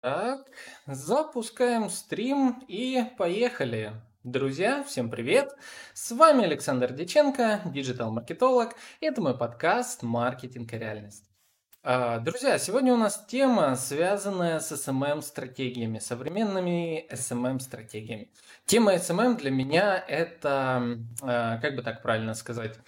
Так, запускаем стрим и поехали. Друзья, всем привет! С вами Александр Деченко, диджитал-маркетолог. Это мой подкаст «Маркетинг и реальность». А, друзья, сегодня у нас тема, связанная с SMM-стратегиями, современными SMM-стратегиями. Тема SMM для меня это, а, как бы так правильно сказать,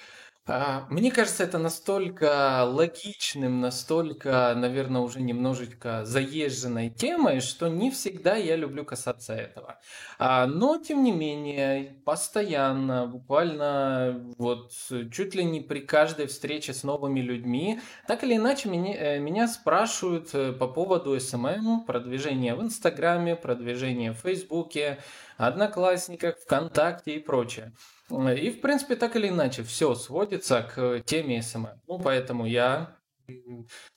мне кажется, это настолько логичным, настолько, наверное, уже немножечко заезженной темой, что не всегда я люблю касаться этого. А, но, тем не менее, постоянно, буквально вот чуть ли не при каждой встрече с новыми людьми, так или иначе меня, э, меня спрашивают э, по поводу SMM, продвижения в Инстаграме, продвижения в Фейсбуке, Одноклассниках, ВКонтакте и прочее. И, в принципе, так или иначе, все сводится к теме SMM. Ну, поэтому я,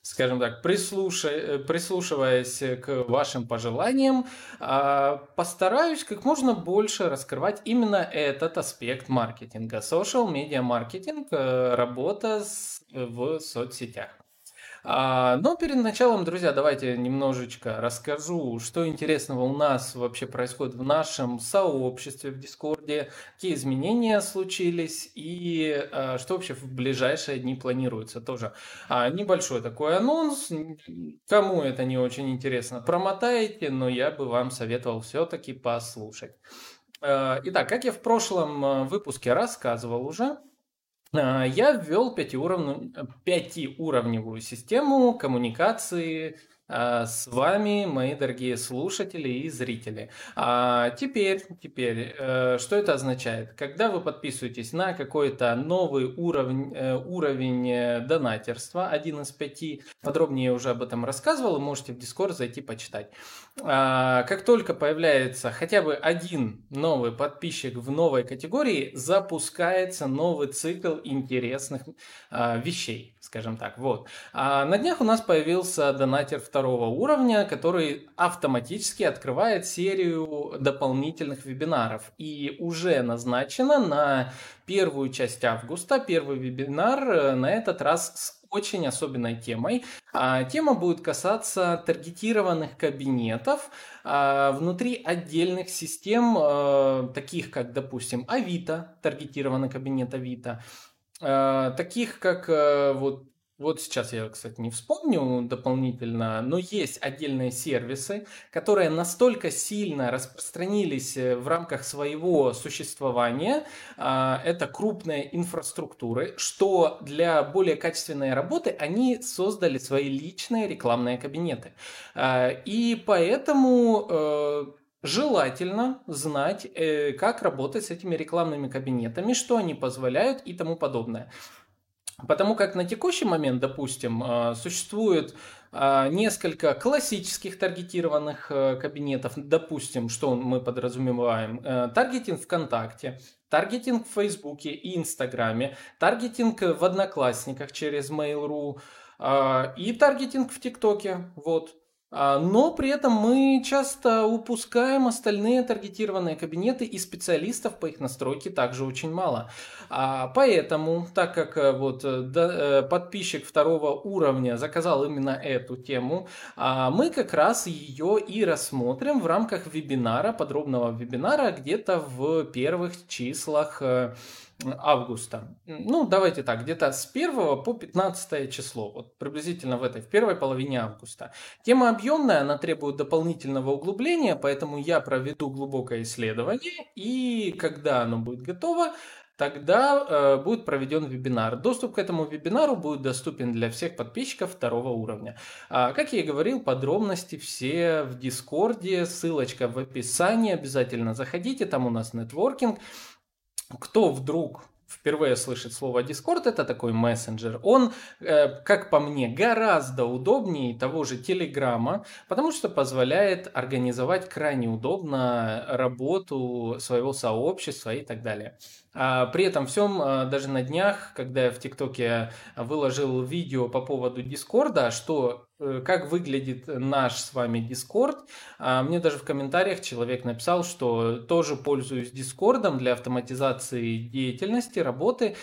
скажем так, прислушай, прислушиваясь к вашим пожеланиям, а, постараюсь как можно больше раскрывать именно этот аспект маркетинга. Social media маркетинг, э, работа в соцсетях. А, но перед началом, друзья, давайте немножечко расскажу, что интересного у нас вообще происходит в нашем сообществе в Дискорде, какие изменения случились и а, что вообще в ближайшие дни планируется тоже. А, небольшой такой анонс, кому это не очень интересно, промотаете, но я бы вам советовал все-таки послушать. Итак, как я в прошлом выпуске рассказывал уже, я ввел пятиуровневую систему коммуникации а, с вами, мои дорогие слушатели и зрители. А теперь, теперь, э, что это означает? Когда вы подписываетесь на какой-то новый уровень, э, уровень э, донатерства, один из пяти, подробнее я уже об этом рассказывал, можете в Discord зайти почитать. А, как только появляется хотя бы один новый подписчик в новой категории, запускается новый цикл интересных а, вещей, скажем так. Вот. А на днях у нас появился донатер второго уровня, который автоматически открывает серию дополнительных вебинаров. И уже назначено на первую часть августа, первый вебинар э, на этот раз с очень особенной темой. А, тема будет касаться таргетированных кабинетов а, внутри отдельных систем, а, таких как, допустим, Авито, таргетированный кабинет Авито, таких как вот вот сейчас я, кстати, не вспомню дополнительно, но есть отдельные сервисы, которые настолько сильно распространились э, в рамках своего существования, а, это крупные инфраструктуры, что для более качественной работы они создали свои личные рекламные кабинеты. А, и поэтому э, Желательно знать, э, как работать с этими рекламными кабинетами, что они позволяют и тому подобное. Потому как на текущий момент, допустим, э, существует э, несколько классических таргетированных кабинетов. Допустим, что мы подразумеваем? Таргетинг ВКонтакте, таргетинг в Фейсбуке и Инстаграме, таргетинг в Одноклассниках через Mail.ru и таргетинг в ТикТоке. Вот. А, но при этом мы часто упускаем остальные таргетированные кабинеты и специалистов по их настройке также очень мало. А, поэтому, так как э, вот э, э, подписчик второго уровня заказал именно эту тему, а, мы как раз ее и рассмотрим в рамках вебинара, подробного вебинара где-то в первых числах августа. Ну, давайте так, где-то с 1 по 15 число, вот приблизительно в этой, в первой половине августа. Тема объемная, она требует дополнительного углубления, поэтому я проведу глубокое исследование, и когда оно будет готово, тогда э, будет проведен вебинар. Доступ к этому вебинару будет доступен для всех подписчиков второго уровня. А, как я и говорил, подробности все в Дискорде, ссылочка в описании, обязательно заходите, там у нас нетворкинг кто вдруг впервые слышит слово Discord, это такой мессенджер. Он, э, как по мне, гораздо удобнее того же Телеграма, потому что позволяет организовать крайне удобно работу своего сообщества и так далее. А при этом всем, а, даже на днях, когда я в ТикТоке выложил видео по поводу Дискорда, что э, как выглядит наш с вами Дискорд, а, мне даже в комментариях человек написал, что тоже пользуюсь Дискордом для автоматизации деятельности, работы,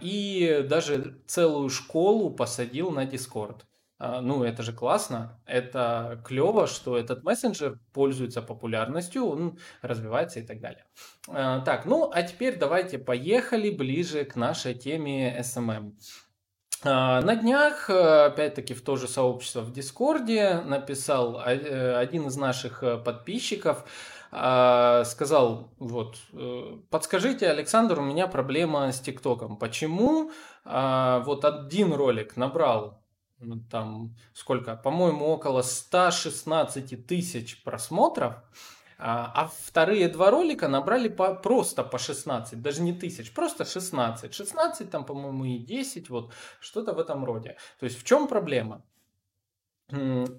и даже целую школу посадил на Дискорд. а, ну, это же классно, это клево, что этот мессенджер пользуется популярностью, он развивается и так далее. А, так, ну, а теперь давайте поехали ближе к нашей теме SMM. А, на днях, опять-таки, в то же сообщество в Дискорде написал э, один из наших э, подписчиков, сказал, вот, э, подскажите, Александр, у меня проблема с ТикТоком. Почему вот один ролик набрал ну, там сколько, по-моему, около 116 тысяч просмотров, а, а вторые два ролика набрали по, просто по 16, даже не тысяч, просто 16. 16 там, по-моему, и 10, вот что-то в этом роде. То есть в чем проблема?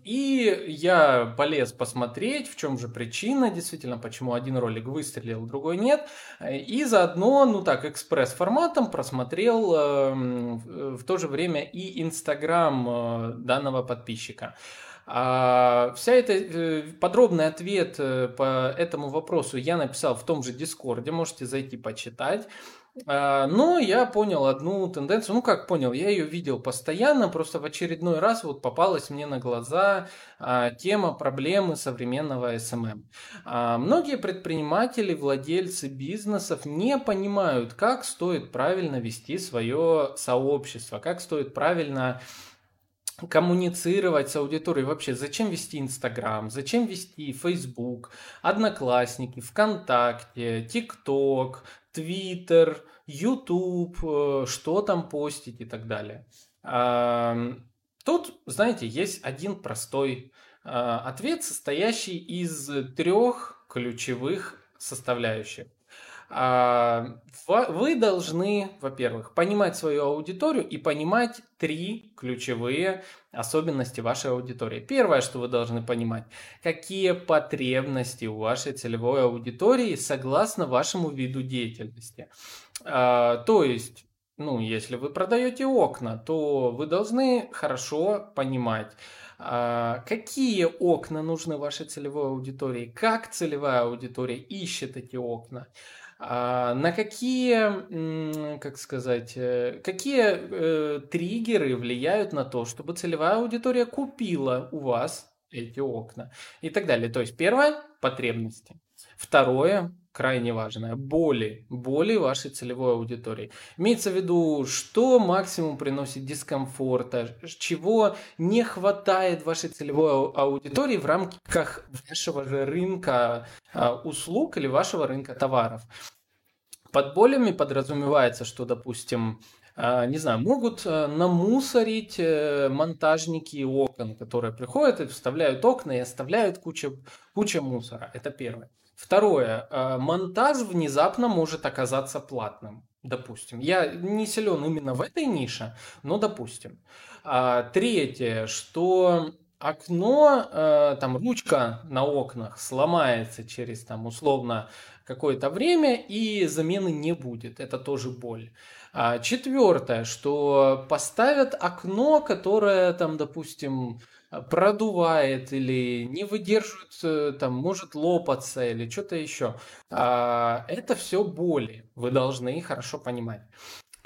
И я полез посмотреть, в чем же причина, действительно, почему один ролик выстрелил, другой нет. И заодно, ну так, экспресс-форматом просмотрел э, в то же время и Инстаграм э, данного подписчика. А вся эта э, подробный ответ по этому вопросу я написал в том же Дискорде, можете зайти почитать. А, но я понял одну тенденцию, ну как понял, я ее видел постоянно, просто в очередной раз вот попалась мне на глаза а, тема проблемы современного SMM. А, многие предприниматели, владельцы бизнесов не понимают, как стоит правильно вести свое сообщество, как стоит правильно коммуницировать с аудиторией вообще. Зачем вести Инстаграм, зачем вести Фейсбук, Одноклассники, ВКонтакте, ТикТок, Твиттер, Ютуб, э, что там постить и так далее. Тут, знаете, есть один простой а, ответ, состоящий из трех ключевых составляющих. А, вы должны, во-первых, понимать свою аудиторию и понимать три ключевые особенности вашей аудитории. Первое, что вы должны понимать, какие потребности у вашей целевой аудитории согласно вашему виду деятельности. А, то есть, ну, если вы продаете окна, то вы должны хорошо понимать, а, какие окна нужны вашей целевой аудитории, как целевая аудитория ищет эти окна, а, на какие, как сказать, э, какие э, триггеры влияют на то, чтобы целевая аудитория купила у вас эти окна и так далее. То есть первое – потребности. Второе крайне важное. Боли. Боли вашей целевой аудитории. Имеется в виду, что максимум приносит дискомфорта, чего не хватает вашей целевой аудитории в рамках вашего же рынка а, услуг или вашего рынка товаров. Под болями подразумевается, что, допустим, а, не знаю, могут а, намусорить э, монтажники окон, которые приходят и вставляют окна и оставляют кучу, кучу мусора. Это первое. Второе. Э, монтаж внезапно может оказаться платным. Допустим. Я не силен именно в этой нише, но допустим. А, третье, что окно, э, там ручка на окнах сломается через там условно какое-то время и замены не будет. Это тоже боль. А четвертое, что поставят окно, которое там, допустим, продувает или не выдерживает, э, там, может лопаться или что-то еще. А, это все боли. Вы должны хорошо понимать.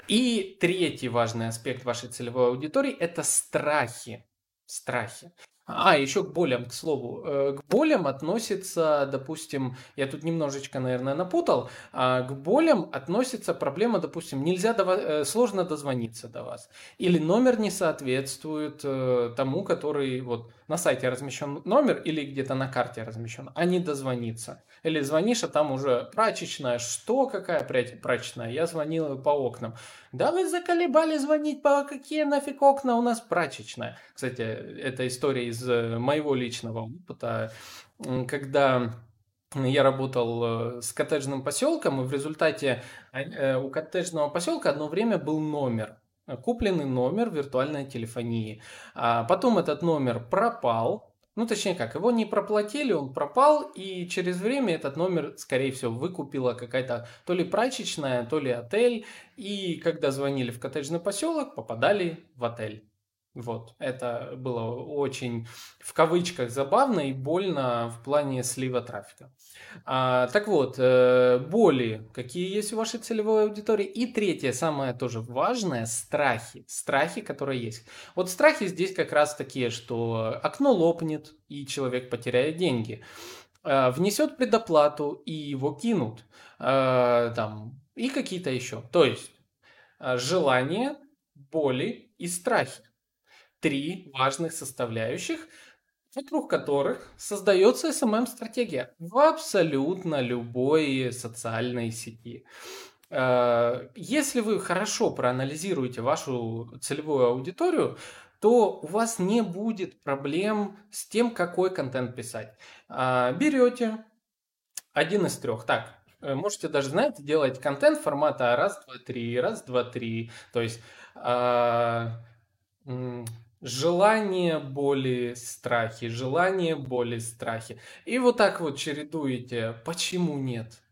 И третий важный аспект вашей целевой аудитории – это страхи. Страхи. А, еще к болям, к слову. Э, к болям относится, допустим, я тут немножечко, наверное, напутал, а к болям относится проблема, допустим, нельзя, до э, сложно дозвониться до вас. Или номер не соответствует э, тому, который вот на сайте размещен номер или где-то на карте размещен, а не дозвониться. Или звонишь, а там уже прачечная. Что, какая прачечная? Я звонил по окнам. Да вы заколебали звонить, по какие нафиг окна у нас прачечная? Кстати, это история из э, моего личного опыта, когда я работал э, с коттеджным поселком, и в результате э, у коттеджного поселка одно время был номер купленный номер виртуальной телефонии. А потом этот номер пропал, ну, точнее как, его не проплатили, он пропал, и через время этот номер, скорее всего, выкупила какая-то то ли прачечная, то ли отель, и когда звонили в коттеджный поселок, попадали в отель. Вот, это было очень в кавычках забавно и больно в плане слива трафика. А, так вот, э, боли, какие есть у вашей целевой аудитории. И третье, самое тоже важное, страхи. Страхи, которые есть. Вот страхи здесь как раз такие, что окно лопнет, и человек потеряет деньги. А, внесет предоплату, и его кинут. А, там, и какие-то еще. То есть, а, желание, боли и страхи три важных составляющих, вокруг которых создается SMM-стратегия в абсолютно любой социальной сети. Э, если вы хорошо проанализируете вашу целевую аудиторию, то у вас не будет проблем с тем, какой контент писать. Э, берете один из трех. Так, э, можете даже, знаете, делать контент формата раз, два, три, раз, два, три. То есть желание, боли, страхи, желание, боли, страхи. И вот так вот чередуете. Почему нет?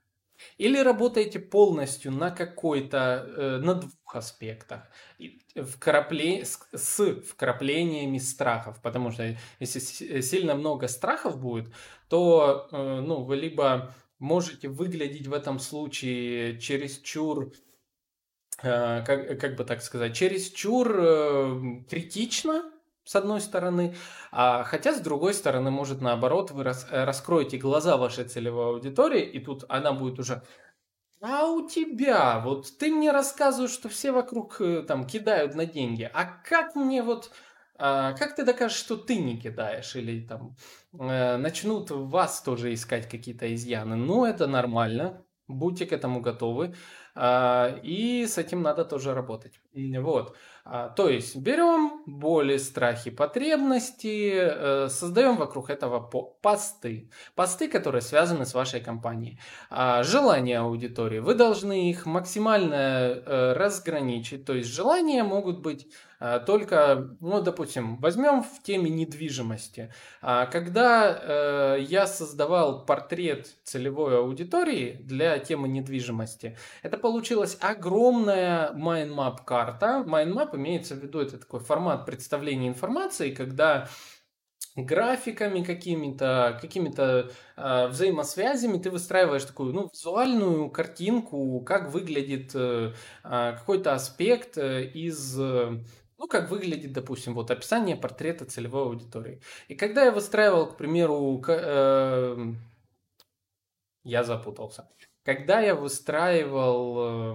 Или работаете полностью на какой-то, э, на двух аспектах, вкрапле... с, с вкраплениями страхов, потому что если сильно много страхов будет, то э, ну, вы либо можете выглядеть в этом случае чересчур Э, как, как бы так сказать, чересчур э, критично, с одной стороны, а, хотя с другой стороны, может наоборот, вы рас, э, раскроете глаза вашей целевой аудитории, и тут она будет уже а у тебя, вот ты мне рассказываешь, что все вокруг там кидают на деньги, а как мне вот, а, как ты докажешь, что ты не кидаешь, или там э, начнут вас тоже искать какие-то изъяны, ну это нормально, будьте к этому готовы. А, и с этим надо тоже работать. Вот. А, то есть берем боли, страхи, потребности, э, создаем вокруг этого посты. Посты, которые связаны с вашей компанией. А, желания аудитории. Вы должны их максимально э, разграничить. То есть желания могут быть а, только, ну, допустим, возьмем в теме недвижимости. А, когда э, я создавал портрет целевой аудитории для темы недвижимости, это получилась огромная mindmap карта. Mindmap имеется в виду, это такой формат представления информации, когда графиками какими-то, какими-то э, взаимосвязями ты выстраиваешь такую ну, визуальную картинку, как выглядит э, какой-то аспект из ну, как выглядит, допустим, вот описание портрета целевой аудитории. И когда я выстраивал, к примеру, к, э, я запутался. Когда я выстраивал э,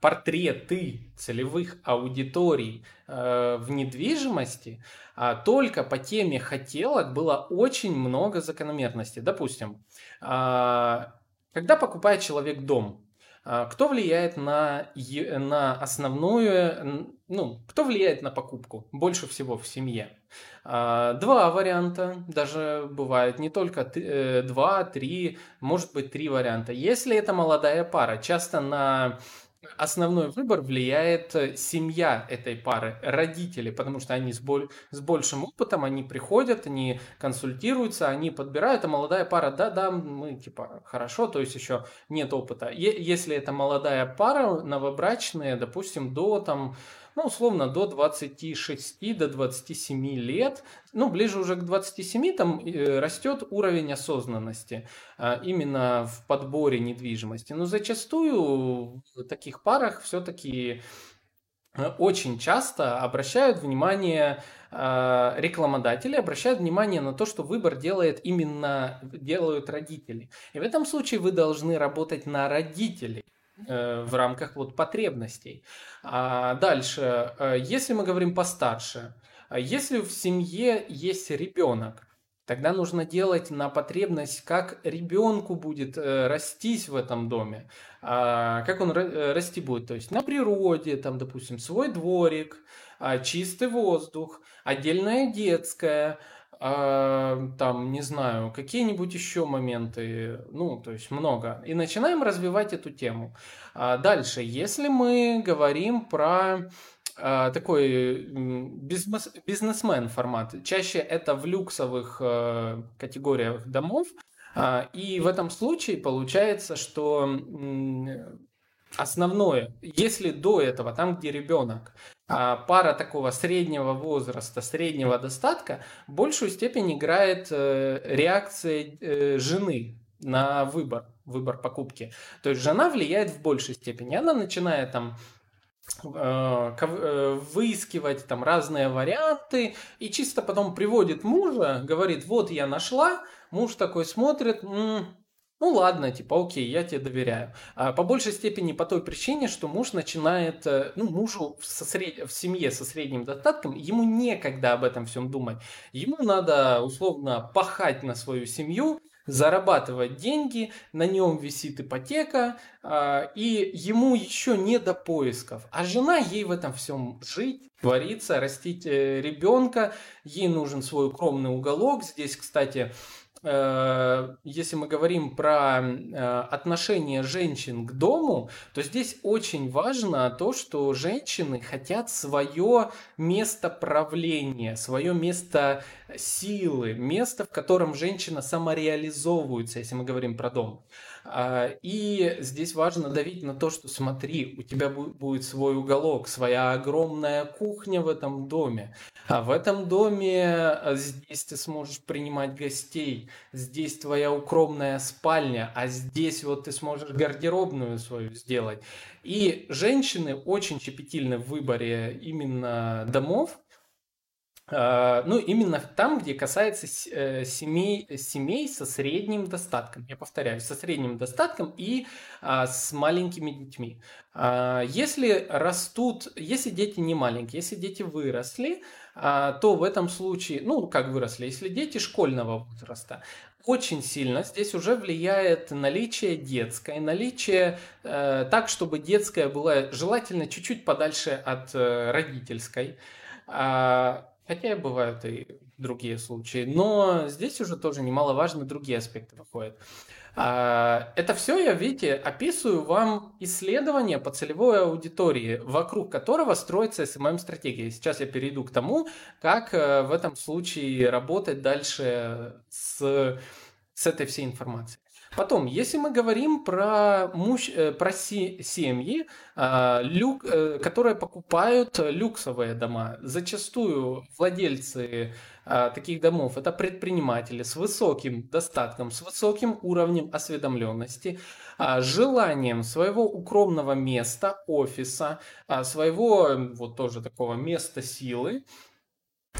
портреты целевых аудиторий э, в недвижимости, э, только по теме хотелок было очень много закономерностей. Допустим, э, когда покупает человек дом, а, кто влияет на, на основную, ну, кто влияет на покупку больше всего в семье? А, два варианта, даже бывает не только э, два, три, может быть три варианта. Если это молодая пара, часто на основной выбор влияет э, семья этой пары, родители, потому что они с, боль, с большим опытом, они приходят, они консультируются, они подбирают, а молодая пара, да-да, мы типа хорошо, то есть еще нет опыта. Е- если это молодая пара, новобрачные, допустим, до там ну, условно, до 26, до 27 лет, ну, ближе уже к 27, там э, растет уровень осознанности а, именно в подборе недвижимости. Но зачастую в таких парах все-таки э, очень часто обращают внимание а, рекламодатели обращают внимание на то, что выбор делает именно делают родители. И в этом случае вы должны работать на родителей. Э, в рамках вот потребностей. А дальше, э, если мы говорим постарше, а если в семье есть ребенок, тогда нужно делать на потребность, как ребенку будет э, растись в этом доме, а, как он расти будет, то есть на природе, там, допустим, свой дворик, а, чистый воздух, отдельная детская, а, там, не знаю, какие-нибудь еще моменты, ну, то есть много. И начинаем развивать эту тему. А дальше, если мы говорим про а, такой бизнес, бизнесмен формат, чаще это в люксовых а, категориях домов, а, и в этом случае получается, что основное, если до этого, там, где ребенок, пара такого среднего возраста, среднего достатка, большую степень играет э, реакция э, жены на выбор, выбор покупки. То есть жена влияет в большей степени. Она начинает там э, выискивать там разные варианты и чисто потом приводит мужа, говорит, вот я нашла, муж такой смотрит, м-м, ну ладно, типа, окей, я тебе доверяю. А по большей степени по той причине, что муж начинает, э, ну, мужу со сред... в семье со средним достатком, ему некогда об этом всем думать. Ему надо, условно, пахать на свою семью, зарабатывать деньги, на нем висит ипотека, а, и ему еще не до поисков. А жена ей в этом всем жить, твориться, растить э, ребенка, ей нужен свой укромный уголок. Здесь, кстати, если мы говорим про э, отношение женщин к дому, то здесь очень важно то, что женщины хотят свое место правления, свое место силы, место, в котором женщина самореализовывается, если мы говорим про дом. А, и здесь важно давить на то, что смотри, у тебя будет свой уголок, своя огромная кухня в этом доме. А в этом доме а, здесь ты сможешь принимать гостей, здесь твоя укромная спальня, а здесь вот ты сможешь гардеробную свою сделать. И женщины очень щепетильны в выборе именно домов, ну, именно там, где касается э, семей, семей со средним достатком. Я повторяю, со средним достатком и а, с маленькими детьми. А, если растут, если дети не маленькие, если дети выросли, то в этом случае, ну, как выросли, если дети школьного возраста, очень сильно здесь уже влияет наличие детской, наличие э, так, чтобы детская была желательно чуть-чуть подальше от э, родительской. Хотя бывают и другие случаи. Но здесь уже тоже немаловажно другие аспекты выходят. А, это все я, видите, описываю вам исследование по целевой аудитории, вокруг которого строится SMM-стратегия. Сейчас я перейду к тому, как э, в этом случае работать дальше с, с этой всей информацией. Потом, если мы говорим про, муж, э, про семьи, а, люк, э, которые покупают люксовые дома, зачастую владельцы а, таких домов это предприниматели с высоким достатком, с высоким уровнем осведомленности, а, желанием своего укромного места, офиса, своего вот тоже такого места силы,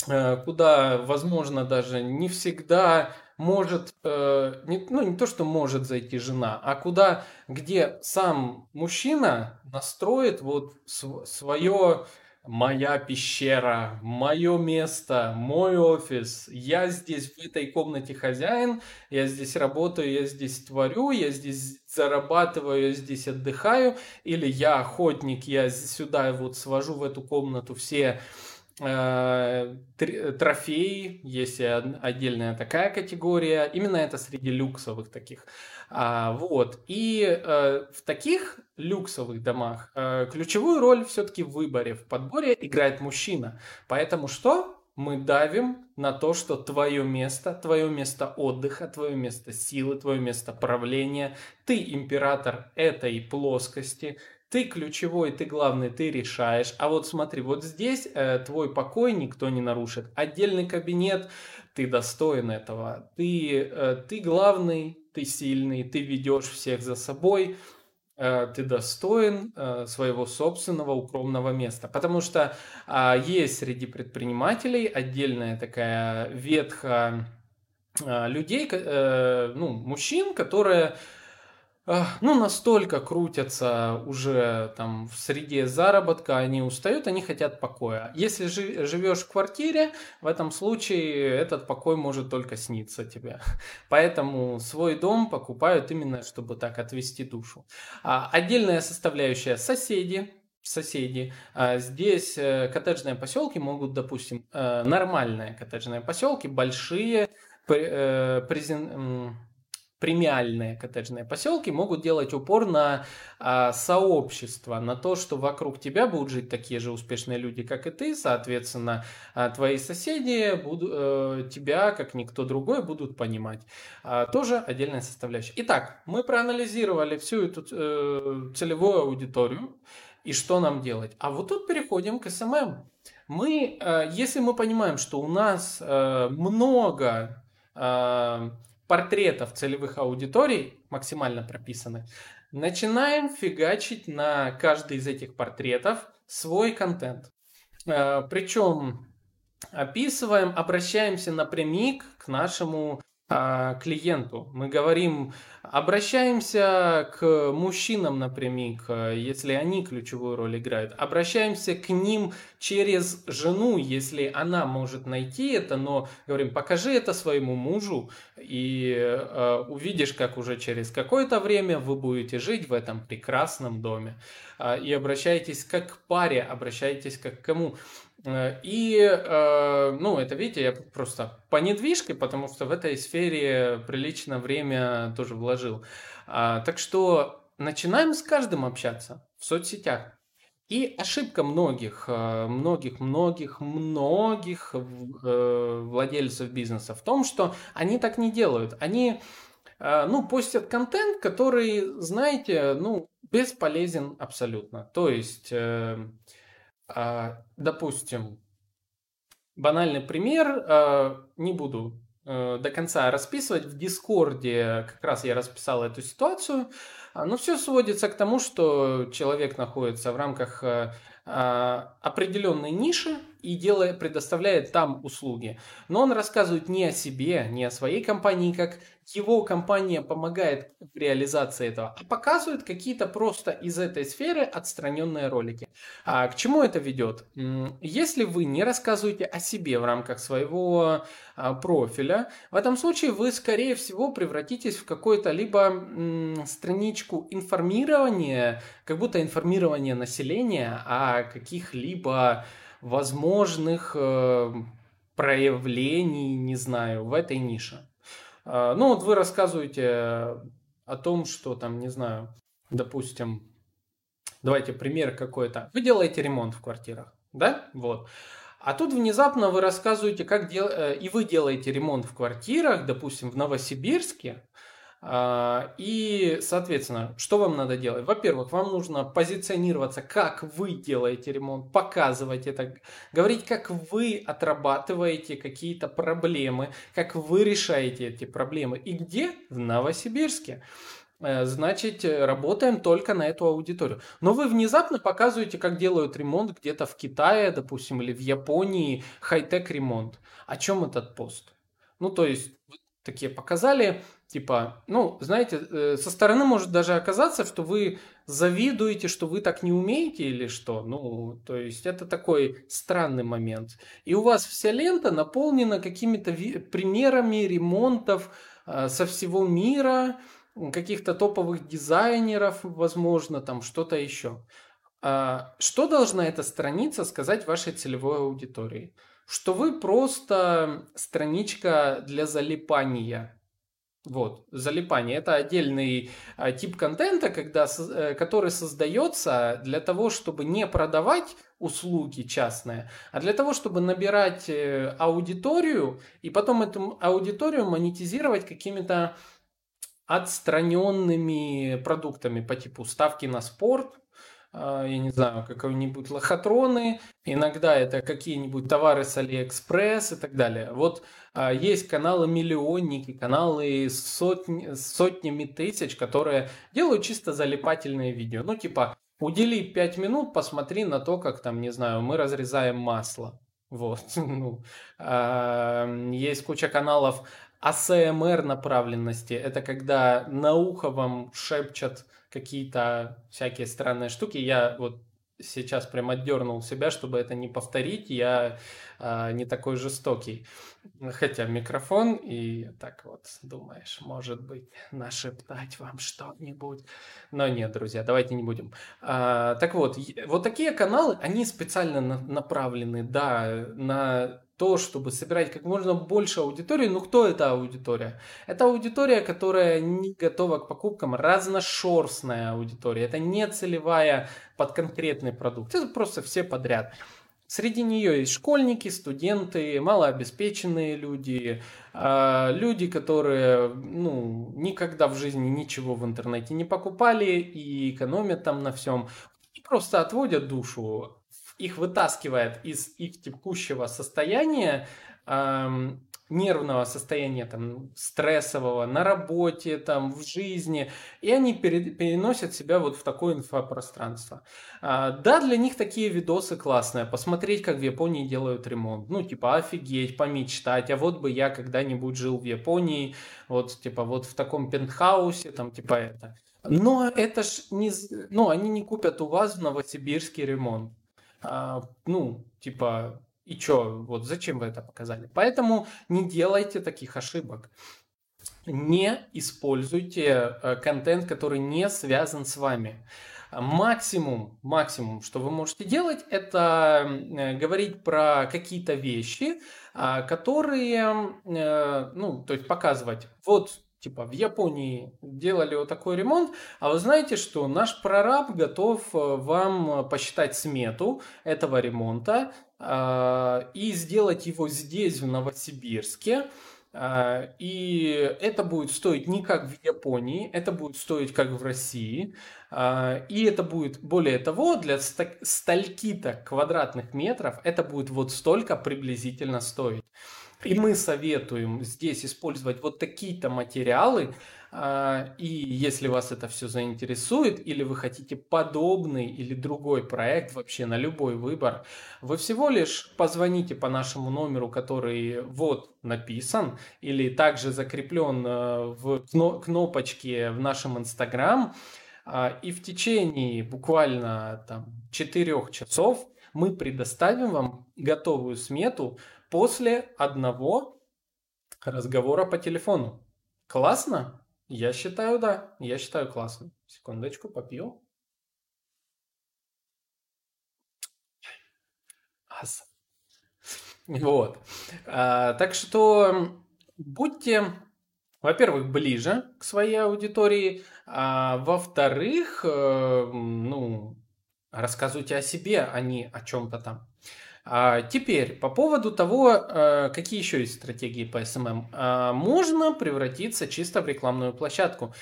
э, куда, возможно, даже не всегда может, э, не, ну не то, что может зайти жена, а куда, где сам мужчина настроит вот свое моя пещера, мое место, мой офис, я здесь в этой комнате хозяин, я здесь работаю, я здесь творю, я здесь зарабатываю, я здесь отдыхаю, или я охотник, я сюда вот свожу в эту комнату все Э, трофеи, есть отдельная такая категория, именно это среди люксовых таких. А, вот. И э, в таких люксовых домах э, ключевую роль все-таки в выборе, в подборе играет мужчина. Поэтому что? Мы давим на то, что твое место, твое место отдыха, твое место силы, твое место правления, ты император этой плоскости, ты ключевой, ты главный, ты решаешь. А вот смотри, вот здесь э, твой покой никто не нарушит. Отдельный кабинет, ты достоин этого. Ты, э, ты главный, ты сильный, ты ведешь всех за собой. Э, ты достоин э, своего собственного укромного места. Потому что э, есть среди предпринимателей отдельная такая ветха э, людей, ну, мужчин, которые ну, настолько крутятся уже там в среде заработка, они устают, они хотят покоя. Если живешь в квартире, в этом случае этот покой может только сниться тебе. Поэтому свой дом покупают именно, чтобы так отвести душу. А отдельная составляющая соседи, соседи. А здесь э, коттеджные поселки могут, допустим, э, нормальные коттеджные поселки, большие, э, презен премиальные коттеджные поселки могут делать упор на а, сообщество, на то, что вокруг тебя будут жить такие же успешные люди, как и ты, соответственно, а, твои соседи будут, а, тебя, как никто другой, будут понимать. А, тоже отдельная составляющая. Итак, мы проанализировали всю эту э, целевую аудиторию. и что нам делать. А вот тут переходим к SMM. Мы, э, если мы понимаем, что у нас э, много э, портретов целевых аудиторий максимально прописаны, начинаем фигачить на каждый из этих портретов свой контент. Причем описываем, обращаемся напрямик к нашему клиенту. Мы говорим, обращаемся к мужчинам напрямик, если они ключевую роль играют. Обращаемся к ним через жену, если она может найти это, но говорим, покажи это своему мужу, и э, увидишь, как уже через какое-то время вы будете жить в этом прекрасном доме. Э, и обращайтесь как к паре, обращайтесь как к кому. Э, и, э, ну, это, видите, я просто по недвижке, потому что в этой сфере приличное время тоже вложил. А, так что начинаем с каждым общаться в соцсетях. И ошибка многих, э, многих, многих, многих владельцев бизнеса в том, что они так не делают. Они, ну, постят контент, который, знаете, ну, бесполезен абсолютно. То есть допустим, банальный пример, а, не буду э, до конца расписывать. В Дискорде как раз я расписал эту ситуацию. А, но все сводится к тому, что человек находится в рамках э, определенной ниши и делает, предоставляет там услуги. Но он рассказывает не о себе, не о своей компании, как его компания помогает в реализации этого, а показывает какие-то просто из этой сферы отстраненные ролики. А к чему это ведет? Если вы не рассказываете о себе в рамках своего а, профиля, в этом случае вы, скорее всего, превратитесь в какую-то либо страничку информирования, как будто информирование населения о каких-либо возможных э, проявлений, не знаю, в этой нише. А, ну, вот вы рассказываете о том, что там, не знаю, допустим, давайте пример какой-то. Вы делаете ремонт в квартирах, да? Вот. А тут внезапно вы рассказываете, как дел... Э, и вы делаете ремонт в квартирах, допустим, в Новосибирске, и, соответственно, что вам надо делать? Во-первых, вам нужно позиционироваться, как вы делаете ремонт, показывать это, говорить, как вы отрабатываете какие-то проблемы, как вы решаете эти проблемы. И где? В Новосибирске э, значит, работаем только на эту аудиторию. Но вы внезапно показываете, как делают ремонт где-то в Китае, допустим, или в Японии, хай-тек ремонт. О чем этот пост? Ну, то есть, такие показали Типа, ну, знаете, э, со стороны может даже оказаться, что вы завидуете, что вы так не умеете или что. Ну, то есть это такой странный момент. И у вас вся лента наполнена какими-то примерами ремонтов э, со всего мира, каких-то топовых дизайнеров, возможно, там что-то еще. А, что должна эта страница сказать вашей целевой аудитории? Что вы просто страничка для залипания вот, залипание. Это отдельный а, тип контента, когда, э, который создается для того, чтобы не продавать услуги частные, а для того, чтобы набирать э, аудиторию и потом эту аудиторию монетизировать какими-то отстраненными продуктами по типу ставки на спорт, я не знаю, какие-нибудь лохотроны, иногда это какие-нибудь товары с Алиэкспресс и так далее. Вот а, есть каналы миллионники, каналы с, сотни, с сотнями тысяч, которые делают чисто залипательные видео. Ну, типа, удели 5 минут, посмотри на то, как там, не знаю, мы разрезаем масло. Вот. Ну, а, есть куча каналов АСМР направленности. Это когда на ухо вам шепчат какие-то всякие странные штуки. Я вот сейчас прям отдернул себя, чтобы это не повторить. Я э, не такой жестокий. Хотя микрофон, и так вот думаешь, может быть, нашептать вам что-нибудь. Но нет, друзья, давайте не будем. А, так вот, вот такие каналы, они специально на, направлены, да, на то, чтобы собирать как можно больше аудитории. Ну, кто эта аудитория? Это аудитория, которая не готова к покупкам, разношерстная аудитория. Это не целевая под конкретный продукт. Это просто все подряд. Среди нее есть школьники, студенты, малообеспеченные люди, а, люди, которые ну, никогда в жизни ничего в интернете не покупали и экономят там на всем просто отводят душу, их вытаскивает из их текущего состояния, эм, нервного состояния, там, стрессового, на работе, там, в жизни, и они переносят себя вот в такое инфопространство. А, да, для них такие видосы классные, посмотреть, как в Японии делают ремонт, ну, типа, офигеть, помечтать, а вот бы я когда-нибудь жил в Японии, вот, типа, вот в таком пентхаусе, там, типа это. Но это ж не... Ну, они не купят у вас в Новосибирске ремонт. А, ну, типа, и что, вот зачем вы это показали? Поэтому не делайте таких ошибок. Не используйте э, контент, который не связан с вами. Максимум, максимум, что вы можете делать, это э, говорить про какие-то вещи, а, которые, э, ну, то есть показывать, вот типа в Японии делали вот такой ремонт, а вы знаете, что наш прораб готов вам посчитать смету этого ремонта, а, и сделать его здесь, в Новосибирске. А, и это будет стоить не как в Японии, это будет стоить как в России. А, и это будет, более того, для стальки-то квадратных метров, это будет вот столько приблизительно стоить. И мы советуем здесь использовать вот такие-то материалы, а, и если вас это все заинтересует, или вы хотите подобный или другой проект вообще на любой выбор, вы всего лишь позвоните по нашему номеру, который вот написан, или также закреплен э, в кнопочке в нашем Инстаграм, а, и в течение буквально там 4 часов мы предоставим вам готовую смету после одного разговора по телефону. Классно? Я считаю, да. Я считаю классно. Секундочку, попью. Ас. Вот. А, так что будьте, во-первых, ближе к своей аудитории, а во-вторых, э, ну, рассказывайте о себе, а не о чем-то там. А теперь, по поводу того, э, какие еще есть стратегии по SMM. А, можно превратиться чисто в рекламную площадку.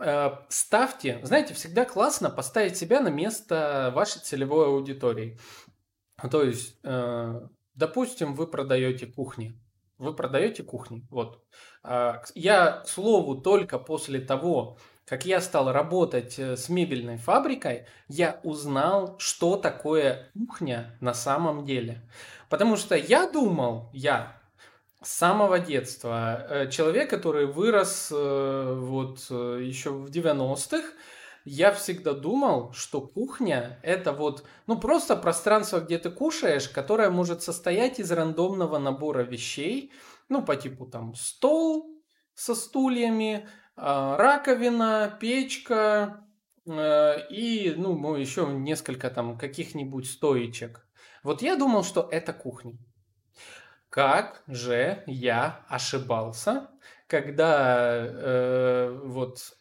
Э, ставьте, знаете, всегда классно поставить себя на место вашей целевой аудитории. То есть, э, допустим, вы продаете кухни. Вы продаете кухни. Вот. А, я, к слову, только после того, как я стал работать э, с мебельной фабрикой, я узнал, что такое кухня на самом деле. Потому что я думал, я с самого детства, э, человек, который вырос э, вот еще в 90-х, я всегда думал, что кухня это вот, ну просто пространство, где ты кушаешь, которое может состоять из рандомного набора вещей, ну по типу там стол со стульями, раковина, печка э, и, ну, еще несколько там каких-нибудь стоечек. Вот я думал, что это кухня. Как же я ошибался, когда э, вот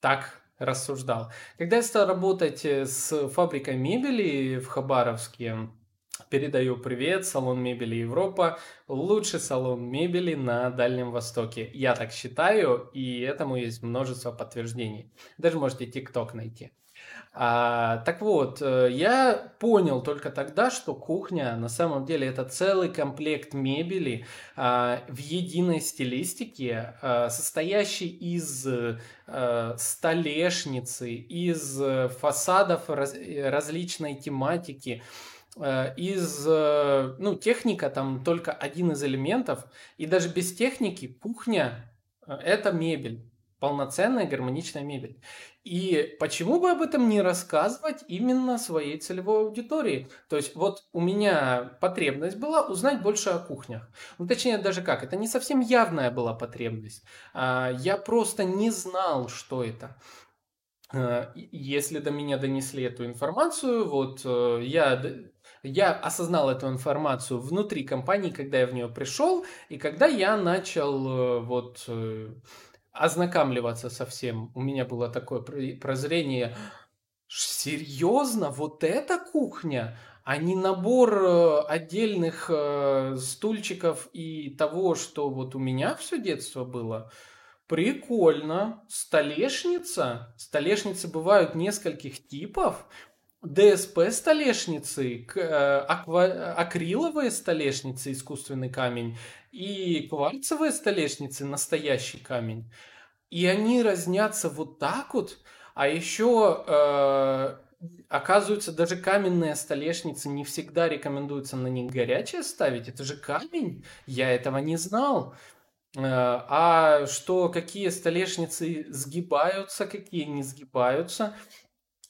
так рассуждал. Когда я стал работать с фабрикой мебели в Хабаровске, Передаю привет, салон мебели Европа, лучший салон мебели на Дальнем Востоке. Я так считаю, и этому есть множество подтверждений. Даже можете ТикТок найти. А, так вот, э, я понял только тогда, что кухня на самом деле это целый комплект мебели а, в единой стилистике, а, состоящий из а, столешницы, из фасадов раз, различной тематики, Э, из, э, ну, техника там только один из элементов, и даже без техники кухня э, – это мебель, полноценная гармоничная мебель. И почему бы об этом не рассказывать именно своей целевой аудитории? То есть вот у меня потребность была узнать больше о кухнях. Ну, точнее, даже как, это не совсем явная была потребность. А, я просто не знал, что это. Если до меня донесли эту информацию, вот я я осознал эту информацию внутри компании, когда я в нее пришел, и когда я начал э, вот э, ознакомливаться со всем. У меня было такое прозрение, серьезно, вот эта кухня, а не набор э, отдельных стульчиков и того, что вот у меня все детство было. Прикольно. Столешница. Столешницы бывают нескольких типов. ДСП столешницы, э, акриловые столешницы, искусственный камень, и кварцевые столешницы, настоящий камень. И они разнятся вот так вот. А еще э, оказывается, даже каменные столешницы не всегда рекомендуется на них горячее ставить. Это же камень. Я этого не знал. Э, а что, какие столешницы сгибаются, какие не сгибаются.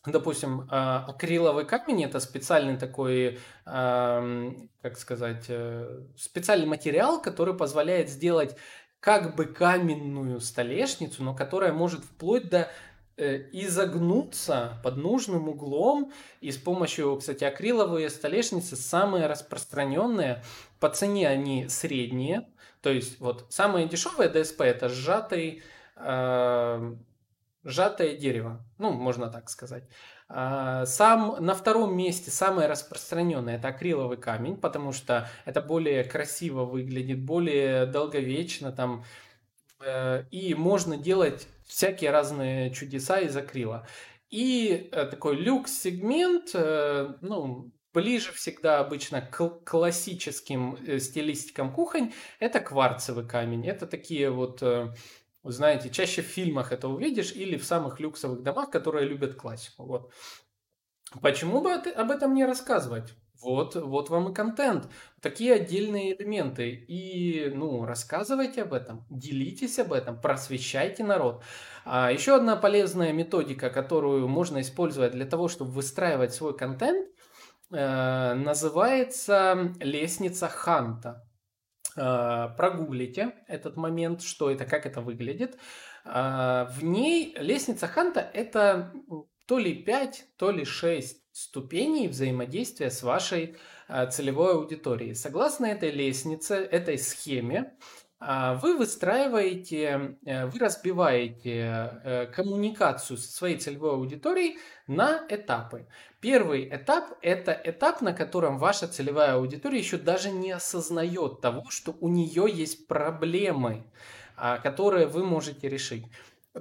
Допустим, а, акриловый камень это специальный такой, как сказать, э, специальный материал, который позволяет сделать как бы каменную столешницу, но которая может вплоть до э, изогнуться под нужным углом. И с помощью, кстати, акриловые столешницы самые распространенные. По цене они средние. То есть вот самые дешевые ДСП это сжатый сжатое дерево, ну, можно так сказать. А, сам, на втором месте самое распространенное это акриловый камень, потому что это более красиво выглядит, более долговечно там, э, и можно делать всякие разные чудеса из акрила. И э, такой люкс-сегмент, э, ну, ближе всегда обычно к классическим стилистикам кухонь, это кварцевый камень. Это такие вот вы знаете, чаще в фильмах это увидишь или в самых люксовых домах, которые любят классику. Вот. Почему бы об этом не рассказывать? Вот, вот вам и контент. Такие отдельные элементы. И, ну, рассказывайте об этом, делитесь об этом, просвещайте народ. А еще одна полезная методика, которую можно использовать для того, чтобы выстраивать свой контент, э, называется лестница Ханта. А, прогуглите этот момент, что это, как это выглядит. А, в ней лестница Ханта – это то ли 5, то ли 6 ступеней взаимодействия с вашей а, целевой аудиторией. Согласно этой лестнице, этой схеме, вы выстраиваете, э, вы разбиваете э, коммуникацию со своей целевой аудиторией на этапы. Первый этап – это этап, на котором ваша целевая аудитория еще даже не осознает того, что у нее есть проблемы, а, которые вы можете решить.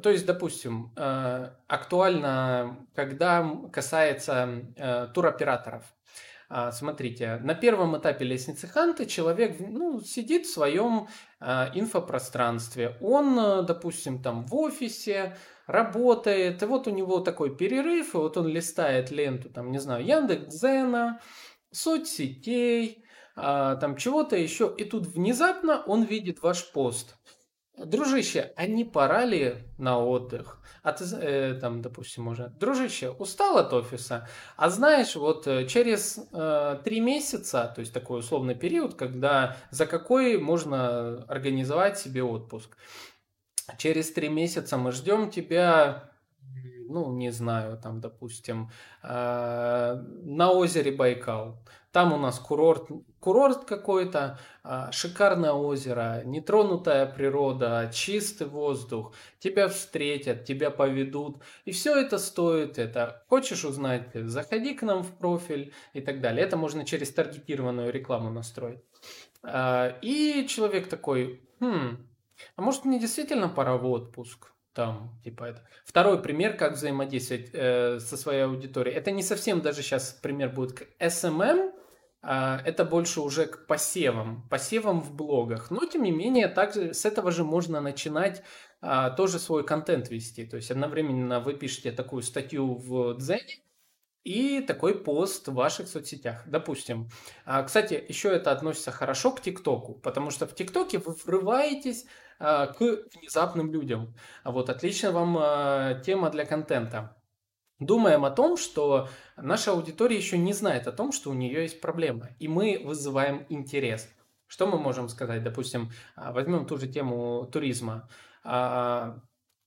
То есть, допустим, э, актуально, когда касается э, туроператоров. А, смотрите, на первом этапе лестницы Ханты человек ну, сидит в своем э, инфопространстве. Он, допустим, там в офисе, работает, и вот у него такой перерыв, и вот он листает ленту, там, не знаю, Яндекс.Зена, соцсетей, а, там чего-то еще, и тут внезапно он видит ваш пост. Дружище, а не пора ли на отдых? А э, там, допустим, уже, дружище, устал от офиса, а знаешь, вот э, через э, три месяца, то есть такой условный период, когда за какой можно организовать себе отпуск, через три месяца мы ждем тебя, ну, не знаю, там, допустим, э, на озере Байкал. Там у нас курорт, курорт какой-то, э, шикарное озеро, нетронутая природа, чистый воздух. Тебя встретят, тебя поведут. И все это стоит. Это хочешь узнать, заходи к нам в профиль и так далее. Это можно через таргетированную рекламу настроить. Э, и человек такой, хм, а может мне действительно пора в отпуск? Там, типа это. Второй пример, как взаимодействовать э, со своей аудиторией. Это не совсем даже сейчас пример будет к SMM, а это больше уже к посевам, посевам в блогах. Но, тем не менее, также с этого же можно начинать а, тоже свой контент вести. То есть одновременно вы пишете такую статью в Дзене, и такой пост в ваших соцсетях. Допустим. А, кстати, еще это относится хорошо к ТикТоку, потому что в ТикТоке вы врываетесь к внезапным людям. А вот отличная вам а, тема для контента. Думаем о том, что наша аудитория еще не знает о том, что у нее есть проблема, и мы вызываем интерес. Что мы можем сказать? Допустим, возьмем ту же тему туризма.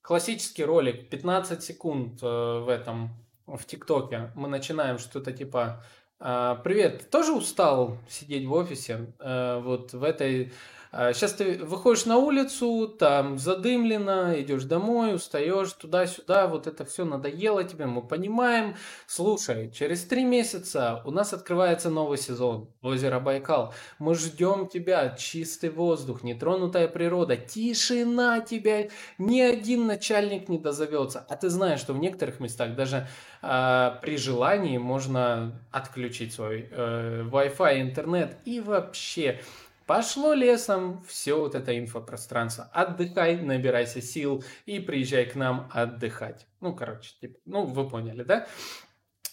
Классический ролик, 15 секунд э, в этом в ТикТоке мы начинаем что-то типа «А, «Привет, тоже устал сидеть в офисе? Э, вот в этой Сейчас а, ты выходишь на улицу, там задымлено, идешь домой, устаешь туда-сюда, вот это все надоело тебе, мы понимаем. Слушай, через три месяца у нас открывается новый сезон озеро Байкал. Мы ждем тебя, чистый воздух, нетронутая природа, тишина тебя, ни один начальник не дозовется. А ты знаешь, что в некоторых местах даже э, при желании можно отключить свой э, Wi-Fi, интернет и вообще Пошло лесом все вот это инфопространство. Отдыхай, набирайся сил и приезжай к нам отдыхать. Ну, короче, типа, ну, вы поняли, да?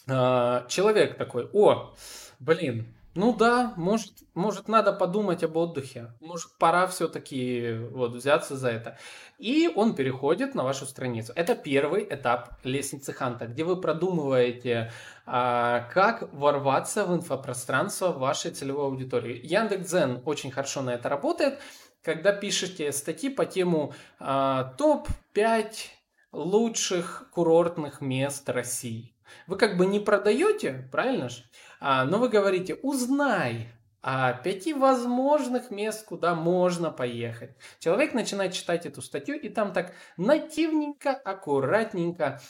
А, человек такой, о, блин, ну да, может, может надо подумать об отдыхе. Может, пора все-таки вот взяться за это. И он переходит на вашу страницу. Это первый этап лестницы Ханта, где вы продумываете, а, как ворваться в инфопространство вашей целевой аудитории. Яндекс.Дзен очень хорошо на это работает. Когда пишете статьи по тему а, топ-5 лучших курортных мест России. Вы как бы не продаете, правильно же? А, но вы говорите, узнай о пяти возможных мест, куда можно поехать. Человек начинает читать эту статью, и там так нативненько, аккуратненько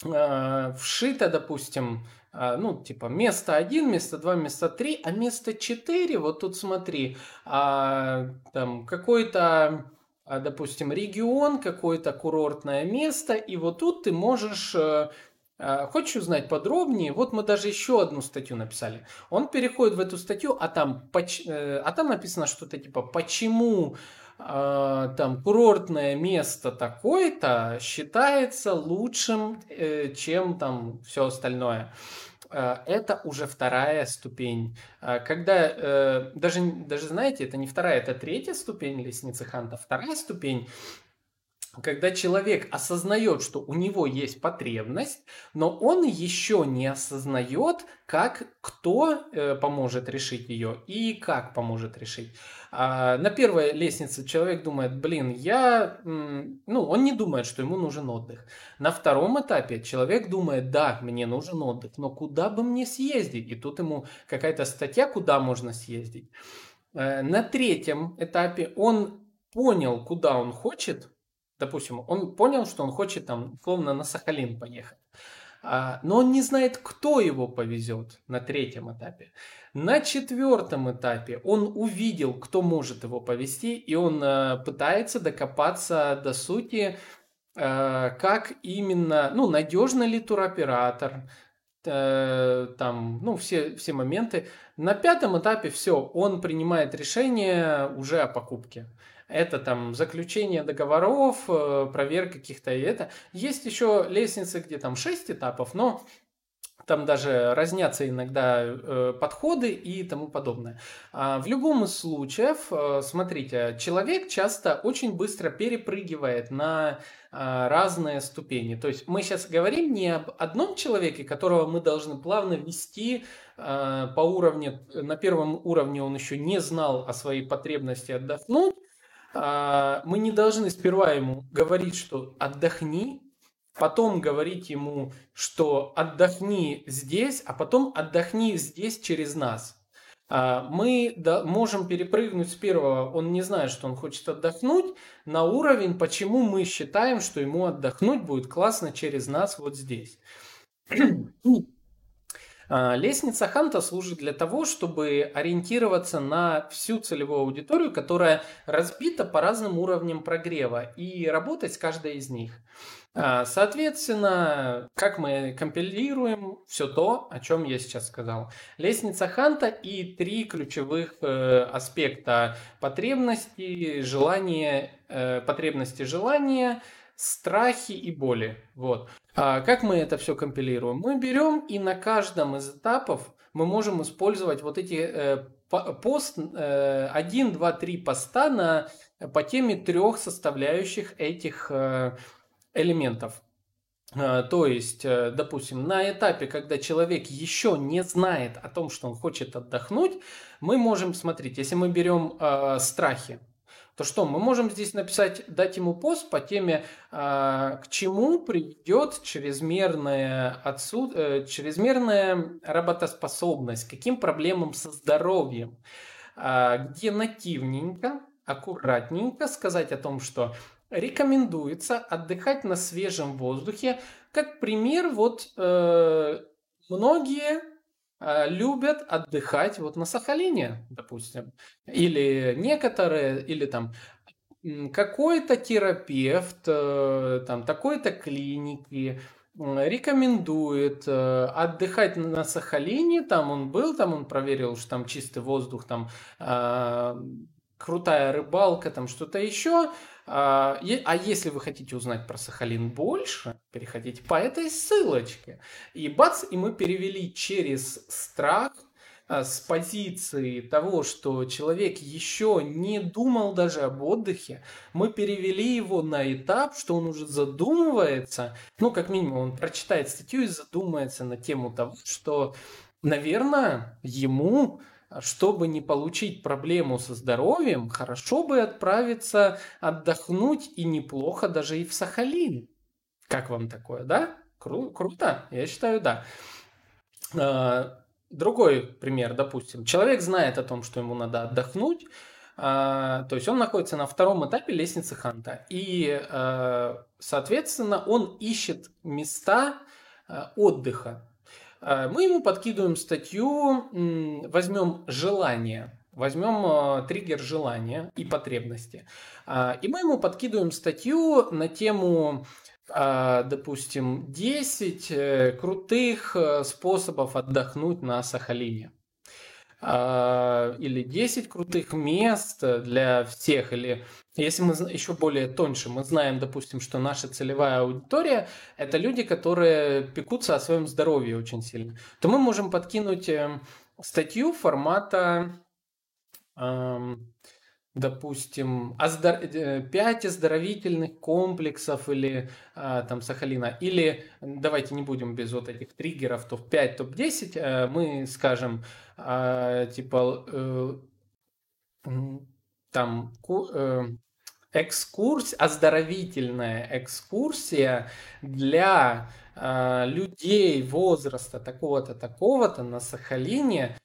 вшито, допустим, э, ну, типа, место один, место два, место три, а место четыре, вот тут смотри, э, там какой-то допустим, регион, какое-то курортное место, и вот тут ты можешь а, хочешь узнать подробнее? Вот мы даже еще одну статью написали. Он переходит в эту статью, а там, э, а там написано что-то типа «Почему а, там курортное место такое-то считается лучшим, э, чем там все остальное?» а, это уже вторая ступень. Когда э, даже, даже знаете, это не вторая, это третья ступень лестницы Ханта. Вторая ступень когда человек осознает, что у него есть потребность, но он еще не осознает, как кто э, поможет решить ее и как поможет решить. А, на первой лестнице человек думает, блин, я, ну, он не думает, что ему нужен отдых. На втором этапе человек думает, да, мне нужен отдых, но куда бы мне съездить? И тут ему какая-то статья, куда можно съездить. Э, на третьем этапе он понял, куда он хочет, допустим, он понял, что он хочет там, условно, на Сахалин поехать. А, но он не знает, кто его повезет на третьем этапе. На четвертом этапе он увидел, кто может его повезти, и он э, пытается докопаться до сути, э, как именно, ну, надежный ли туроператор, э, там, ну, все, все моменты. На пятом этапе все, он принимает решение уже о покупке это там заключение договоров, э, проверка каких-то и это. Есть еще лестницы, где там 6 этапов, но там даже разнятся иногда э, подходы и тому подобное. А в любом из случаев, э, смотрите, человек часто очень быстро перепрыгивает на э, разные ступени. То есть мы сейчас говорим не об одном человеке, которого мы должны плавно вести э, по уровню, на первом уровне он еще не знал о своей потребности отдохнуть, а, мы не должны сперва ему говорить, что отдохни, потом говорить ему, что отдохни здесь, а потом отдохни здесь через нас. А, мы можем перепрыгнуть с первого, он не знает, что он хочет отдохнуть, на уровень, почему мы считаем, что ему отдохнуть будет классно через нас вот здесь. А, лестница Ханта служит для того, чтобы ориентироваться на всю целевую аудиторию, которая разбита по разным уровням прогрева, и работать с каждой из них. А, соответственно, как мы компилируем все то, о чем я сейчас сказал. Лестница Ханта и три ключевых э, аспекта потребности, желания, э, потребности, желания, страхи и боли. Вот. А как мы это все компилируем? Мы берем и на каждом из этапов мы можем использовать вот эти э, пост, э, 1, 2, 3 поста на, по теме трех составляющих этих э, элементов. Э, то есть, э, допустим, на этапе, когда человек еще не знает о том, что он хочет отдохнуть, мы можем смотреть, если мы берем э, страхи, то что мы можем здесь написать, дать ему пост по теме, а, к чему приведет чрезмерная, отсут... Э, чрезмерная работоспособность, каким проблемам со здоровьем. где нативненько, аккуратненько сказать о том, что рекомендуется отдыхать на свежем воздухе. Как пример, вот э, многие любят отдыхать вот на Сахалине, допустим, или некоторые, или там какой-то терапевт, э, там такой-то клиники рекомендует э, отдыхать на Сахалине, там он был, там он проверил, что там чистый воздух, там э, крутая рыбалка, там что-то еще. А, а если вы хотите узнать про Сахалин больше, переходите по этой ссылочке. И бац, и мы перевели через страх а, с позиции того, что человек еще не думал даже об отдыхе, мы перевели его на этап, что он уже задумывается, ну, как минимум, он прочитает статью и задумается на тему того, что, наверное, ему чтобы не получить проблему со здоровьем, хорошо бы отправиться отдохнуть и неплохо даже и в Сахалин. Как вам такое, да? Кру- круто? Я считаю, да. А, другой пример, допустим. Человек знает о том, что ему надо отдохнуть, а, то есть он находится на втором этапе лестницы Ханта. И, а, соответственно, он ищет места отдыха. Мы ему подкидываем статью, возьмем желание, возьмем триггер желания и потребности. И мы ему подкидываем статью на тему допустим, 10 крутых способов отдохнуть на Сахалине. Или 10 крутых мест для всех, или если мы еще более тоньше, мы знаем, допустим, что наша целевая аудитория – это люди, которые пекутся о своем здоровье очень сильно, то мы можем подкинуть эм, статью формата, эм, допустим, оздор... 5 э, оздоровительных комплексов или э, там Сахалина, или давайте не будем без вот этих триггеров топ-5, топ-10, э, мы скажем, типа там экскурсия, оздоровительная экскурсия для э, людей возраста такого-то, такого-то на Сахалине. э,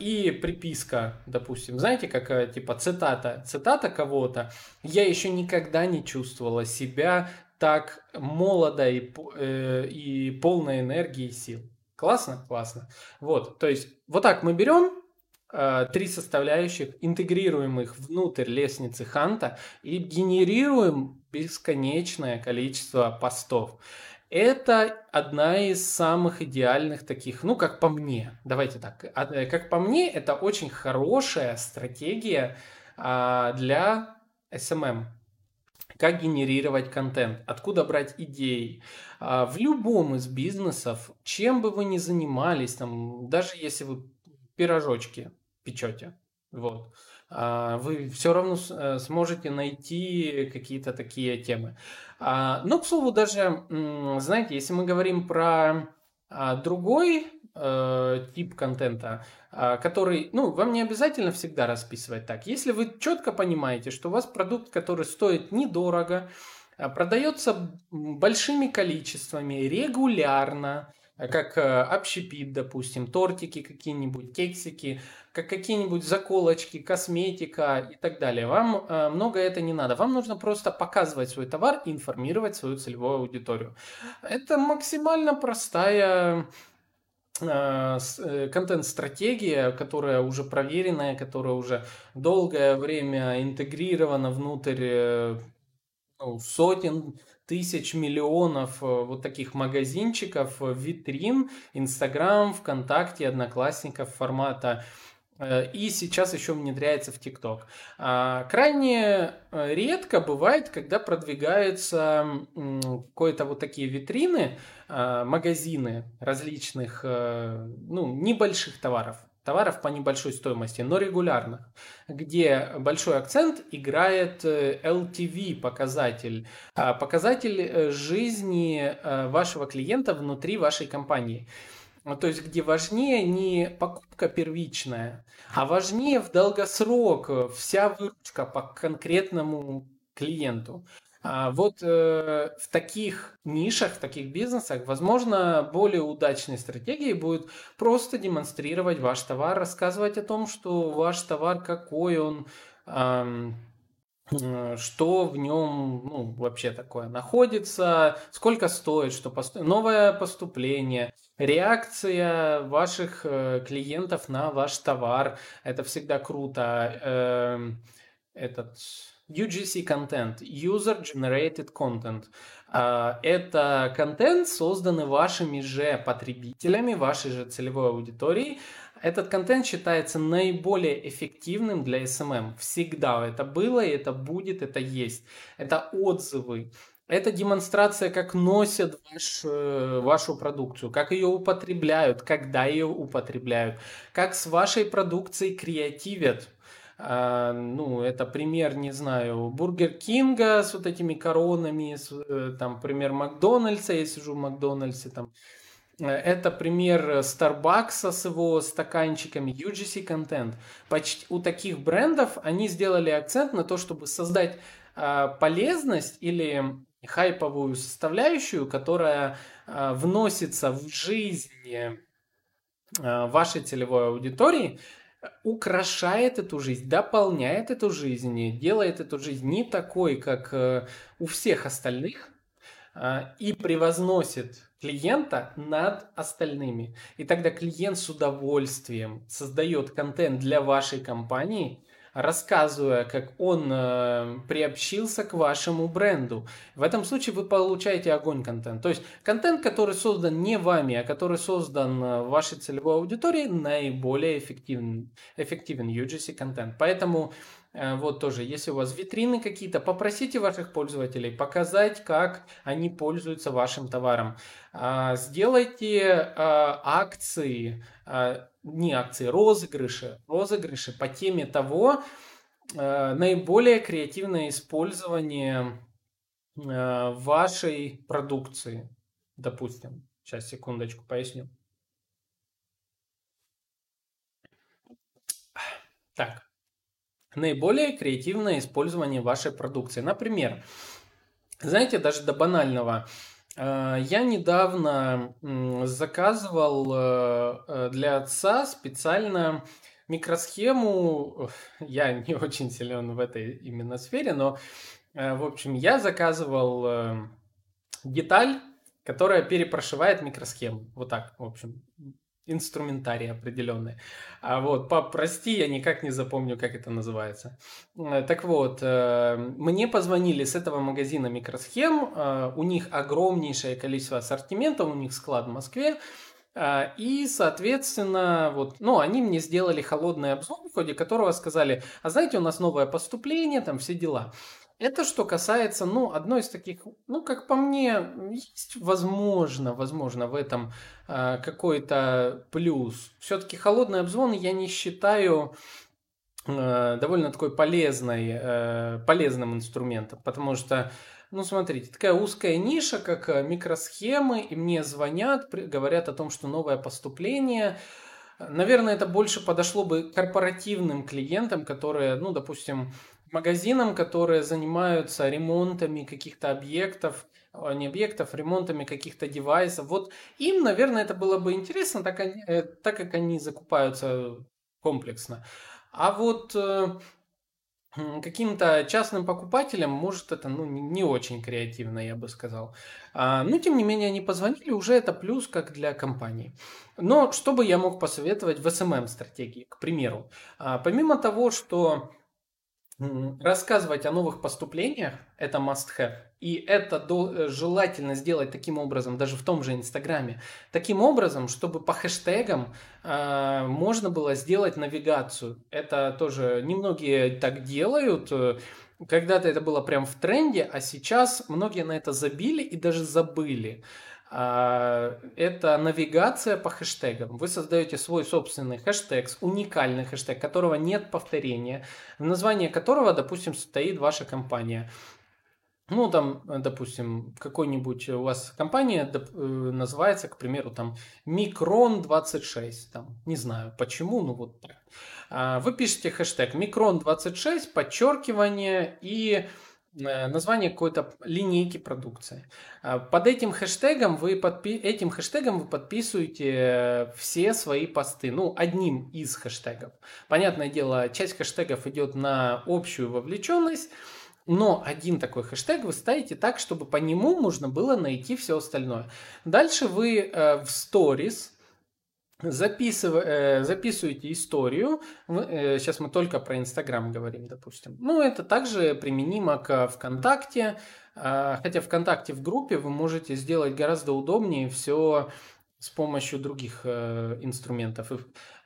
и приписка, допустим, знаете, как типа цитата, цитата кого-то, я еще никогда не чувствовала себя так молодо и, э, и полной энергии и сил. Классно? Классно. Вот, то есть вот так мы берем Э, три составляющих, интегрируем их внутрь лестницы Ханта и генерируем бесконечное количество постов. Это одна из самых идеальных таких, ну, как по мне, давайте так, э, как по мне, это очень хорошая стратегия а, для SMM. Как генерировать контент, откуда брать идеи. А, в любом из бизнесов, чем бы вы ни занимались, там, даже если вы пирожочки печете. Вот. А, вы все равно э, сможете найти какие-то такие темы. А, но, к слову, даже, знаете, если мы говорим про а, другой э, тип контента, который, ну, вам не обязательно всегда расписывать так. Если вы четко понимаете, что у вас продукт, который стоит недорого, продается большими количествами, регулярно, как э, общепит, допустим, тортики какие-нибудь, кексики, как какие-нибудь заколочки, косметика и так далее. Вам э, много это не надо. Вам нужно просто показывать свой товар и информировать свою целевую аудиторию. Это максимально простая э, контент-стратегия, которая уже проверенная, которая уже долгое время интегрирована внутрь ну, сотен тысяч, миллионов вот таких магазинчиков, витрин, Инстаграм, ВКонтакте, Одноклассников формата Э, и сейчас еще внедряется в ТикТок. А, крайне э, редко бывает, когда продвигаются какие-то вот такие витрины, а, магазины различных, э, ну, небольших товаров. Товаров по небольшой стоимости, но регулярных, где большой акцент играет LTV показатель, а, показатель жизни вашего клиента внутри вашей компании. Ну, то есть, где важнее не покупка первичная, а важнее в долгосрок вся выручка по конкретному клиенту. А вот э, в таких нишах, в таких бизнесах, возможно, более удачной стратегией будет просто демонстрировать ваш товар, рассказывать о том, что ваш товар какой он, э, что в нем ну, вообще такое находится, сколько стоит, что посту... новое поступление, реакция ваших э, клиентов на ваш товар. Это всегда круто. Э, этот UGC контент, User Generated Content. Э, это контент, созданный вашими же потребителями, вашей же целевой аудиторией, этот контент считается наиболее эффективным для SMM. Всегда это было, это будет, это есть. Это отзывы. Это демонстрация, как носят ваш, э, вашу продукцию, как ее употребляют, когда ее употребляют, как с вашей продукцией креативят. А, ну, это пример, не знаю, Бургер Кинга с вот этими коронами, с, э, там, пример Макдональдса, я сижу в Макдональдсе, там, Э, это пример Starbucks с его стаканчиками, UGC контент. Почти у таких брендов они сделали акцент на то, чтобы создать э, полезность или хайповую составляющую, которая э, вносится в жизнь э, вашей целевой аудитории, украшает эту жизнь, дополняет эту жизнь, делает эту жизнь не такой, как э, у всех остальных, э, и превозносит клиента над остальными. И тогда клиент с удовольствием создает контент для вашей компании, рассказывая, как он э, приобщился к вашему бренду. В этом случае вы получаете огонь контент. То есть контент, который создан не вами, а который создан э, вашей целевой аудиторией, наиболее эффективен, эффективен UGC контент. Поэтому вот тоже, если у вас витрины какие-то, попросите ваших пользователей показать, как они пользуются вашим товаром. А, сделайте а, акции, а, не акции, розыгрыши, розыгрыши по теме того, наиболее креативное использование вашей продукции, допустим. Сейчас, секундочку, поясню. Так, наиболее креативное использование вашей продукции. Например, знаете, даже до банального. Э, я недавно заказывал э, э, для отца специально микросхему. Я не очень силен в этой именно сфере, но, в общем, я заказывал деталь, которая перепрошивает микросхему. Вот так, в общем, инструментарий определенный. А вот, пап, прости, я никак не запомню, как это называется. Э, так вот, э, мне позвонили с этого магазина микросхем, э, у них огромнейшее количество ассортимента, у них склад в Москве, и, соответственно, вот, ну, они мне сделали холодный обзор, в ходе которого сказали, а знаете, у нас новое поступление, там все дела. Это что касается, ну, одной из таких, ну, как по мне, есть возможно, возможно в этом э, какой-то плюс. Все-таки холодный обзвон я не считаю э, довольно такой полезной, э, полезным инструментом, потому что, ну, смотрите, такая узкая ниша, как микросхемы, и мне звонят, говорят о том, что новое поступление, Наверное, это больше подошло бы корпоративным клиентам, которые, ну, допустим, магазинам, которые занимаются ремонтами каких-то объектов, а, не объектов, ремонтами каких-то девайсов. Вот им, наверное, это было бы интересно, так, они, э, так как они закупаются комплексно. А вот э, каким-то частным покупателям, может, это ну, не очень креативно, я бы сказал. А, но, тем не менее, они позвонили, уже это плюс как для компании. Но что бы я мог посоветовать в SMM-стратегии, к примеру? А, помимо того, что Рассказывать о новых поступлениях – это must-have. И это до, э, желательно сделать таким образом, даже в том же Инстаграме. Таким образом, чтобы по хэштегам э, можно было сделать навигацию. Это тоже немногие так делают. Когда-то это было прям в тренде, а сейчас многие на это забили и даже забыли. А, это навигация по хэштегам. Вы создаете свой собственный хэштег, уникальный хэштег, которого нет повторения, в названии которого, допустим, стоит ваша компания. Ну, там, допустим, какой-нибудь у вас компания э, называется, к примеру, там Микрон 26, там, не знаю почему, ну вот так. А, вы пишете хэштег Микрон 26, подчеркивание и название какой-то линейки продукции. А под этим хэштегом вы подпи... этим хэштегом вы подписываете все свои посты. Ну, одним из хэштегов. Понятное дело, часть хэштегов идет на общую вовлеченность. Но один такой хэштег вы ставите так, чтобы по нему можно было найти все остальное. Дальше вы э, в сторис записыв... э, записываете историю. Э, сейчас мы только про Инстаграм говорим, допустим. Ну, это также применимо к ВКонтакте. Э, хотя ВКонтакте в группе вы можете сделать гораздо удобнее все с помощью других э, инструментов.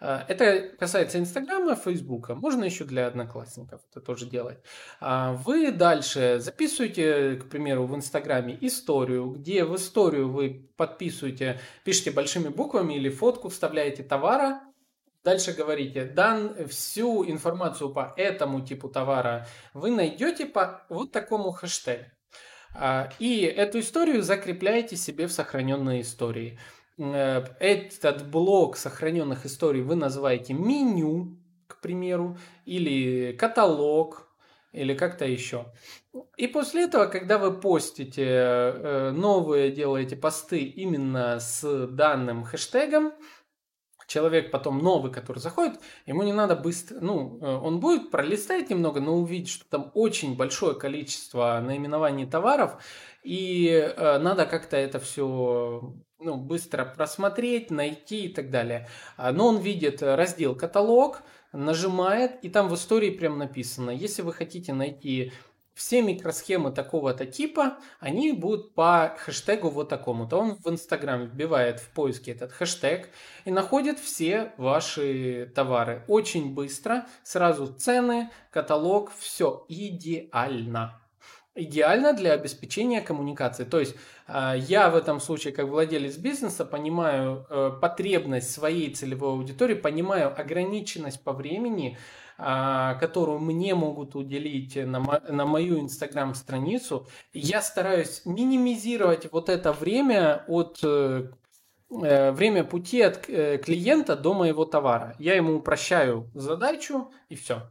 Э, это касается Инстаграма, Фейсбука. Можно еще для одноклассников это тоже делать. А вы дальше записываете, к примеру, в Инстаграме историю, где в историю вы подписываете, пишите большими буквами или фотку, вставляете товара, Дальше говорите, дан всю информацию по этому типу товара вы найдете по вот такому хэштегу. А, и эту историю закрепляете себе в сохраненной истории. Э, этот блок сохраненных историй вы называете меню, к примеру, или каталог, или как-то еще. И после этого, когда вы постите э, новые, делаете посты именно с данным хэштегом, человек потом новый, который заходит, ему не надо быстро, ну, э, он будет пролистать немного, но увидит, что там очень большое количество наименований товаров, и надо как-то это все ну, быстро просмотреть, найти и так далее. А, но он видит раздел «Каталог», нажимает, и там в истории прям написано, если вы хотите найти все микросхемы такого-то типа, они будут по хэштегу вот такому-то. Он в Инстаграм вбивает в поиске этот хэштег и находит все ваши товары. Очень быстро, сразу цены, каталог, все идеально идеально для обеспечения коммуникации. То есть а, я в этом случае, как владелец бизнеса, понимаю э, потребность своей целевой аудитории, понимаю ограниченность по времени, а, которую мне могут уделить на, на мою инстаграм-страницу. Я стараюсь минимизировать вот это время от э, э, время пути от клиента до моего товара. Я ему упрощаю задачу и все.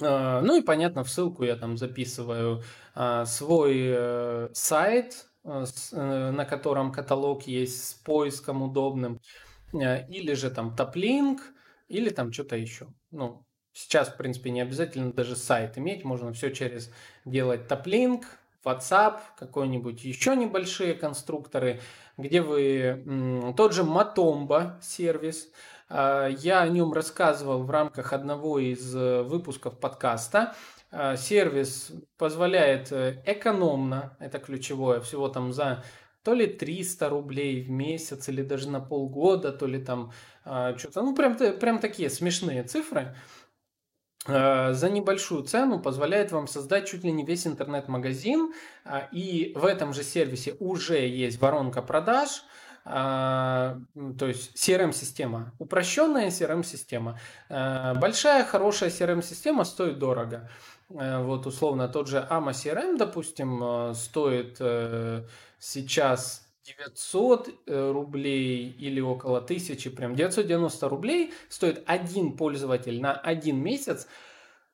А, ну и понятно, в ссылку я там записываю а, свой э, сайт, э, э, на котором каталог есть с поиском удобным, или же там топлинк, или там что-то еще. Ну, сейчас, в принципе, не обязательно даже сайт иметь, можно все через делать топлинк, WhatsApp, какой-нибудь еще небольшие конструкторы, где вы тот же Matomba сервис, я о нем рассказывал в рамках одного из э, выпусков подкаста. А, сервис позволяет э, экономно, это ключевое, всего там за то ли 300 рублей в месяц, или даже на полгода, то ли там что-то, ну прям, прям такие смешные цифры, за небольшую цену позволяет вам создать чуть ли не весь интернет-магазин, и в этом же сервисе уже есть воронка продаж – то есть CRM-система, упрощенная CRM-система. А, большая, хорошая CRM-система стоит дорого. А, вот условно тот же AMA CRM, допустим, стоит э, сейчас 900 э, рублей или около 1000, прям 990 рублей стоит один пользователь на один месяц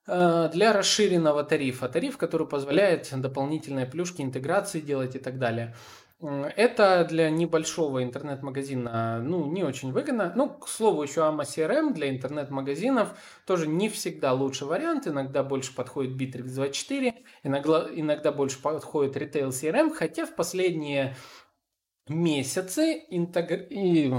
для расширенного тарифа. Тариф, который позволяет дополнительные плюшки, интеграции делать и так далее. Это для небольшого интернет-магазина ну, не очень выгодно. Ну, к слову, еще AMA CRM для интернет-магазинов тоже не всегда лучший вариант. Иногда больше подходит Bittrex 24, иногда, иногда больше подходит Retail CRM, хотя в последние месяцы интегр... и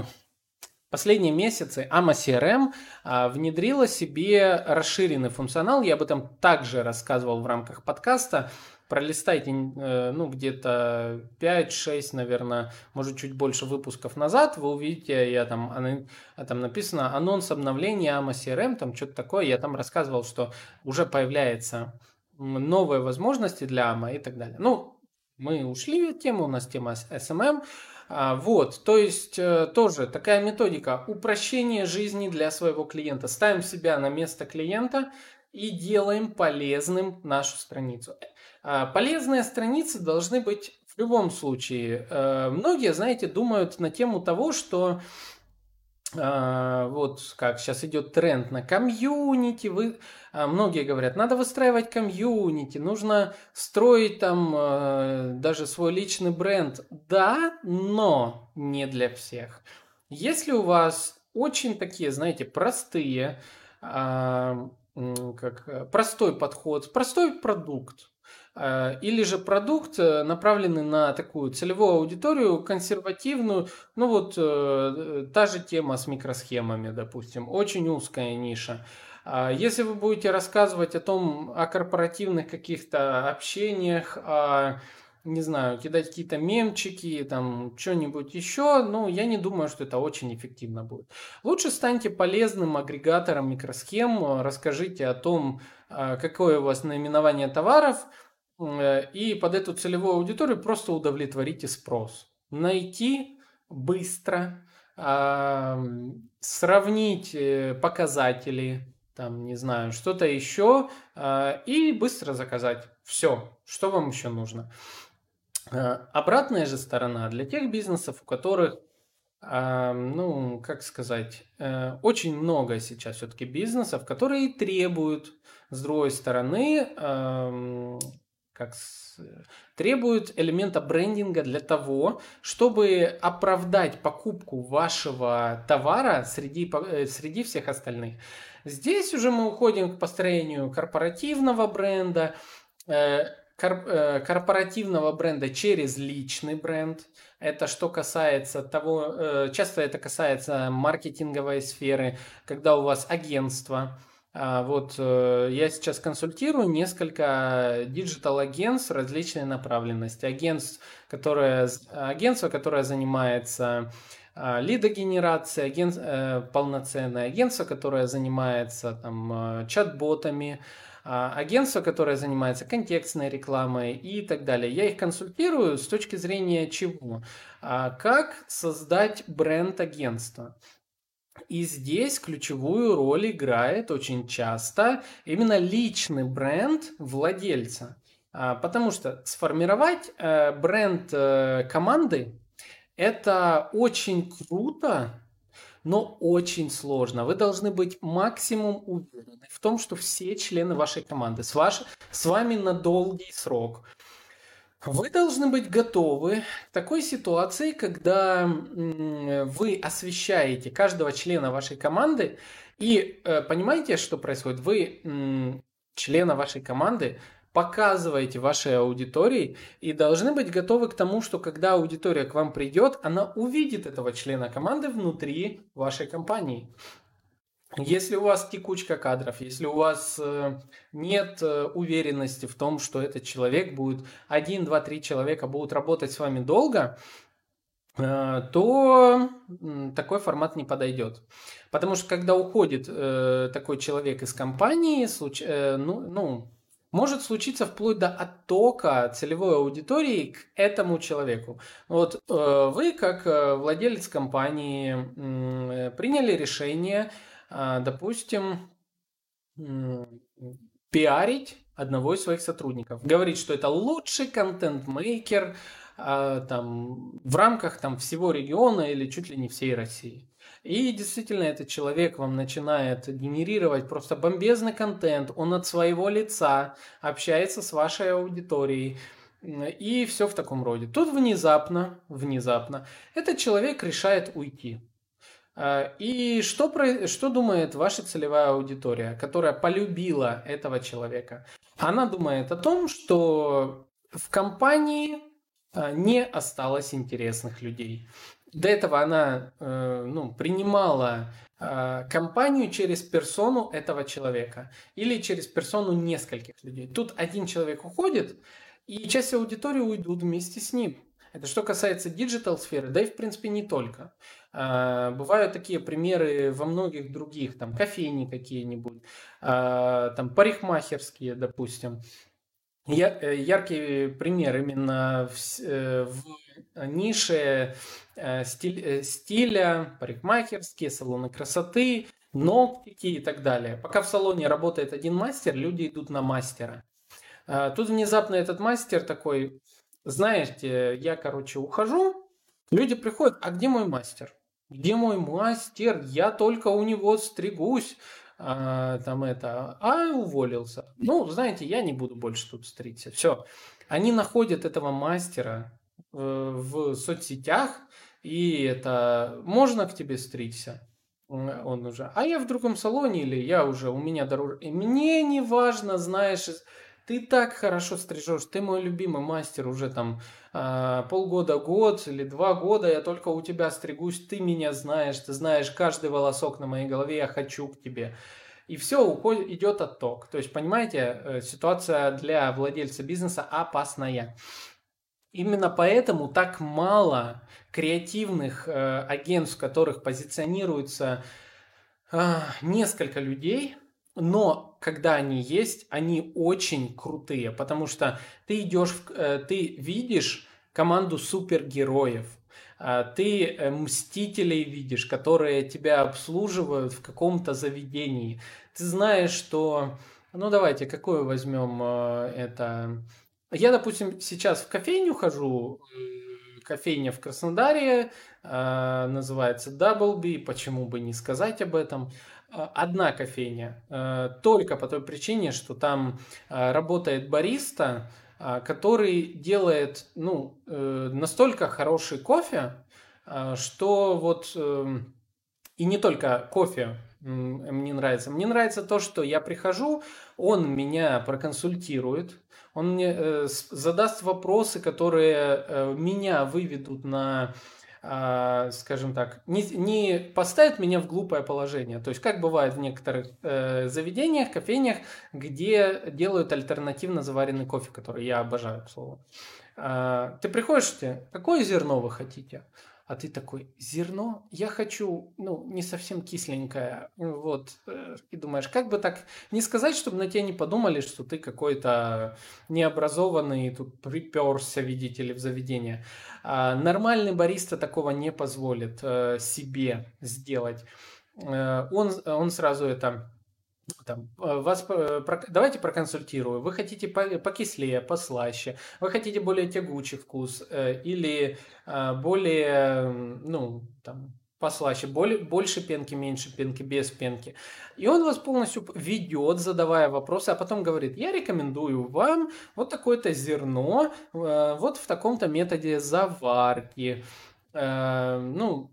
последние месяцы AMA CRM а, внедрила себе расширенный функционал. Я об этом также рассказывал в рамках подкаста пролистайте, э, ну, где-то 5-6, наверное, может, чуть больше выпусков назад, вы увидите, я там, там написано анонс обновления AMA CRM, там что-то такое, я там рассказывал, что уже появляются новые возможности для AMA и так далее. Ну, мы ушли от темы, у нас тема SMM, а, вот, то есть э, тоже такая методика упрощения жизни для своего клиента. Ставим себя на место клиента и делаем полезным нашу страницу. А, полезные страницы должны быть в любом случае. Э, многие, знаете, думают на тему того, что а, вот как сейчас идет тренд на комьюнити, вы, а, многие говорят, надо выстраивать комьюнити, нужно строить там даже свой личный бренд. Да, но не для всех. Если у вас очень такие, знаете, простые, как простой подход, простой продукт, Э, или же продукт, э, направленный на такую целевую аудиторию, консервативную, ну вот э, та же тема с микросхемами, допустим, очень узкая ниша. А если вы будете рассказывать о том, о корпоративных каких-то общениях, о, не знаю, кидать какие-то мемчики, там, что-нибудь еще, ну, я не думаю, что это очень эффективно будет. Лучше станьте полезным агрегатором микросхем, расскажите о том, какое у вас наименование товаров – Э, и под эту целевую аудиторию просто удовлетворите спрос. Найти быстро, сравнить э, показатели, там, не знаю, что-то еще, а, и быстро заказать. Все, что вам еще нужно. Э, обратная же сторона для тех бизнесов, у которых, ну, как сказать, очень много сейчас все-таки бизнесов, которые требуют, с другой стороны, как с... требуют элемента брендинга для того, чтобы оправдать покупку вашего товара среди, э, среди всех остальных. Здесь уже мы уходим к построению корпоративного бренда, э, э, корпоративного бренда через личный бренд. Это что касается того, часто это касается маркетинговой сферы, когда у вас агентство, вот э, я сейчас консультирую несколько digital агентств различной направленности. Агентств, которое, агентство, которое занимается а, лидогенерацией, агент, э, полноценное агентство, которое занимается там, э, чат-ботами, а, агентство, которое занимается контекстной рекламой и так далее. Я их консультирую с точки зрения чего? Как создать бренд агентства? И здесь ключевую роль играет очень часто именно личный бренд владельца. А, потому что сформировать э, бренд э, команды это очень круто, но очень сложно. Вы должны быть максимум уверены в том, что все члены вашей команды с, ваш, с вами на долгий срок. Вы должны быть готовы к такой ситуации, когда вы освещаете каждого члена вашей команды и э, понимаете, что происходит? Вы члена вашей команды показываете вашей аудитории и должны быть готовы к тому, что когда аудитория к вам придет, она увидит этого члена команды внутри вашей компании. Если у вас текучка кадров, если у вас э, нет э, уверенности в том, что этот человек будет, один, два, три человека будут работать с вами долго, э, то такой формат не подойдет. Потому что когда уходит такой человек из компании, ну, ну, может случиться вплоть до оттока целевой аудитории к этому человеку. Вот вы, как владелец компании, приняли решение допустим, пиарить одного из своих сотрудников. Говорить, что это лучший контент-мейкер а, там, в рамках там, всего региона или чуть ли не всей России. И действительно, этот человек вам начинает генерировать просто бомбезный контент, он от своего лица общается с вашей аудиторией, и все в таком роде. Тут внезапно, внезапно, этот человек решает уйти. А, и что, что думает ваша целевая аудитория, которая полюбила этого человека? Она думает о том, что в компании а, не осталось интересных людей. До этого она э, ну, принимала компанию через персону этого человека или через персону нескольких людей. Тут один человек уходит, и часть аудитории уйдут вместе с ним. Это что касается digital сферы, да и в принципе не только. А, бывают такие примеры во многих других, там кофейни какие-нибудь, а, там парикмахерские, допустим. Э, яркий пример именно в, э, в нише э, стиль, стиля, парикмахерские, салоны красоты, ногтики и так далее. Пока в салоне работает один мастер, люди идут на мастера. А, тут внезапно этот мастер такой, знаете, я, короче, ухожу, люди приходят, а где мой мастер? Где мой мастер? Я только у него стригусь. А, там это, а уволился. Ну, знаете, я не буду больше тут стричься. Все. Они находят этого мастера э, в соцсетях, и это можно к тебе стричься? Он уже, а я в другом салоне или я уже, у меня дороже. И мне не важно, знаешь, ты так хорошо стрижешь, ты мой любимый мастер уже там э, полгода, год или два года, я только у тебя стригусь, ты меня знаешь, ты знаешь каждый волосок на моей голове, я хочу к тебе. И все, уходит, идет отток. То есть, понимаете, э, ситуация для владельца бизнеса опасная. Именно поэтому так мало креативных э, агентств, в которых позиционируется э, несколько людей, но когда они есть, они очень крутые, потому что ты идешь, э, ты видишь команду супергероев, э, ты э, мстителей видишь, которые тебя обслуживают в каком-то заведении. Ты знаешь, что, ну давайте, какое возьмем э, это я, допустим, сейчас в кофейню хожу, кофейня в Краснодаре, э, называется Double B, почему бы не сказать об этом. Э, одна кофейня, э, только по той причине, что там работает бариста, который делает ну, настолько хороший кофе, что вот и не только кофе мне нравится. Мне нравится то, что я прихожу, он меня проконсультирует, он мне э, задаст вопросы, которые э, меня выведут на, э, скажем так, не, не поставят меня в глупое положение. То есть, как бывает в некоторых э, заведениях, кофейнях, где делают альтернативно заваренный кофе, который я обожаю, к слову. Э, ты приходишь, тебе, какое зерно вы хотите? а ты такой, зерно, я хочу, ну, не совсем кисленькое, вот, э, и думаешь, как бы так не сказать, чтобы на тебя не подумали, что ты какой-то необразованный, тут приперся, видите ли, в заведение. А нормальный бариста такого не позволит э, себе сделать. Э, он, он сразу это там, э, вас, давайте проконсультирую. Вы хотите покислее, послаще, вы хотите более тягучий вкус или более, ну, там, послаще, больше пенки, меньше пенки, без пенки. И он вас полностью ведет, задавая вопросы, а потом говорит, я рекомендую вам вот такое-то зерно, вот в таком-то методе заварки. Ну,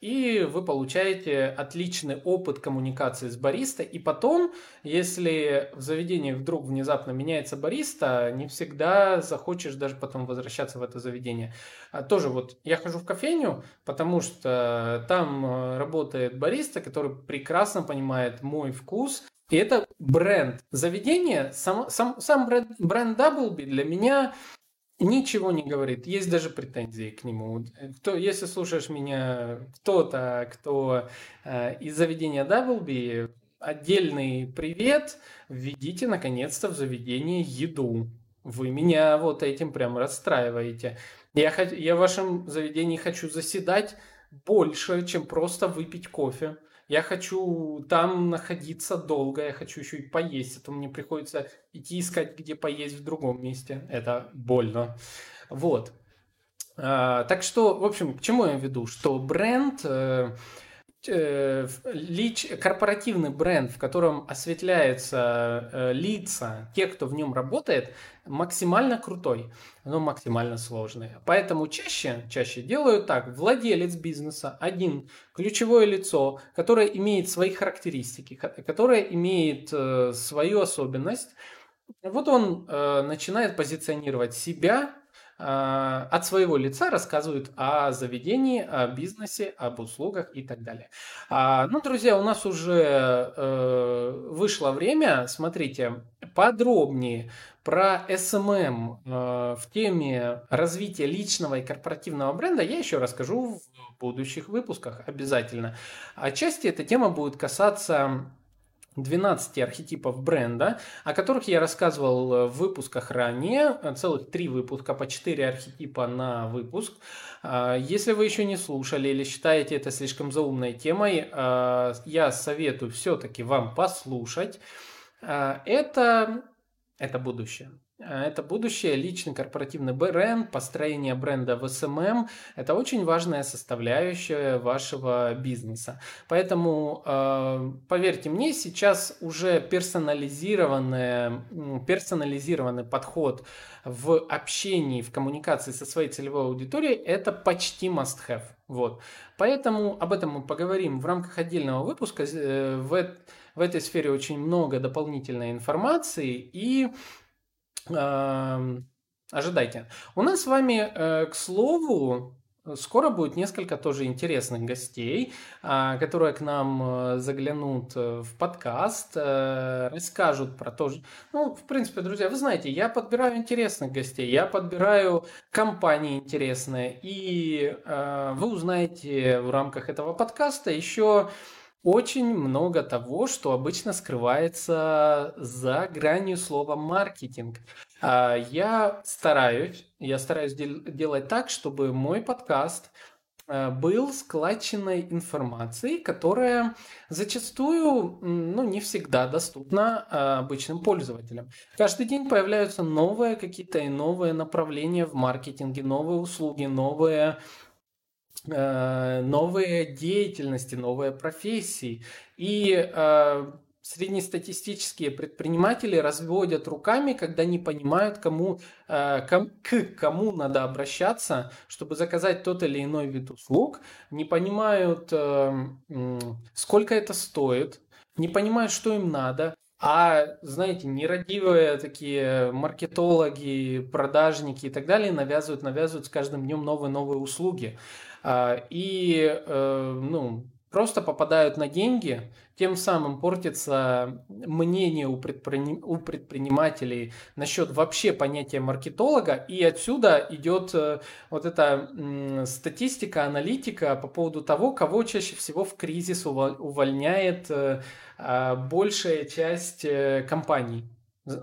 и вы получаете отличный опыт коммуникации с бариста. И потом, если в заведении вдруг внезапно меняется бариста, не всегда захочешь даже потом возвращаться в это заведение. А тоже вот я хожу в кофейню, потому что там э, работает бариста, который прекрасно понимает мой вкус, и это бренд. Заведение, сам, сам, сам бренд, бренд Doubleby для меня Ничего не говорит, есть даже претензии к нему. Кто, если слушаешь меня, кто-то, кто э, из заведения Даблби, отдельный привет, введите наконец-то в заведение еду. Вы меня вот этим прям расстраиваете. Я, я в вашем заведении хочу заседать больше, чем просто выпить кофе я хочу там находиться долго, я хочу еще и поесть, а то мне приходится идти искать, где поесть в другом месте. Это больно. Вот. А, так что, в общем, к чему я веду? Что бренд... Э, лич, корпоративный бренд, в котором осветляются э, лица тех, кто в нем работает, максимально крутой, но максимально сложный. Поэтому чаще, чаще делают так. Владелец бизнеса, один ключевое лицо, которое имеет свои характеристики, которое имеет э, свою особенность, вот он э, начинает позиционировать себя от своего лица рассказывают о заведении, о бизнесе, об услугах и так далее. А, ну, друзья, у нас уже э, вышло время. Смотрите, подробнее про SMM э, в теме развития личного и корпоративного бренда я еще расскажу в будущих выпусках обязательно. Отчасти эта тема будет касаться 12 архетипов бренда, о которых я рассказывал э, в выпусках ранее, э, целых три выпуска по 4 архетипа на выпуск. А, если вы еще не слушали или считаете это слишком заумной темой, а, я советую все-таки вам послушать. А, это, это будущее. Э, это будущее, личный корпоративный бренд, построение бренда в SMM – это очень важная составляющая вашего бизнеса. Поэтому, э, поверьте мне, сейчас уже персонализированный, персонализированный подход в общении, в коммуникации со своей целевой аудиторией – это почти must-have. Вот. Поэтому об этом мы поговорим в рамках отдельного выпуска. Э, в, в этой сфере очень много дополнительной информации и ожидайте. У нас с вами, э, к слову, Скоро будет несколько тоже интересных гостей, а, которые к нам э, заглянут э, в подкаст, расскажут про то же. Ну, в принципе, друзья, вы знаете, я подбираю интересных гостей, я подбираю компании интересные, и вы узнаете в рамках этого подкаста еще очень много того, что обычно скрывается за гранью слова маркетинг. А, я стараюсь, я стараюсь делать так, чтобы мой подкаст э, был складченной информацией, которая зачастую, ну, не всегда доступна а, обычным пользователям. Каждый день появляются новые какие-то и новые направления в маркетинге, новые услуги, новые новые деятельности, новые профессии. И э, среднестатистические предприниматели разводят руками, когда не понимают, кому, э, к кому надо обращаться, чтобы заказать тот или иной вид услуг, не понимают, сколько это стоит, не понимают, что им надо. А, знаете, нерадивые такие маркетологи, продажники и так далее навязывают, навязывают с каждым днем новые-новые услуги. А, и э, ну, просто попадают на деньги, тем самым портится мнение у, предприним... у предпринимателей насчет вообще понятия маркетолога, и отсюда идет э, вот эта статистика, аналитика по поводу того, кого чаще всего в кризис увольняет э, а, большая часть компаний.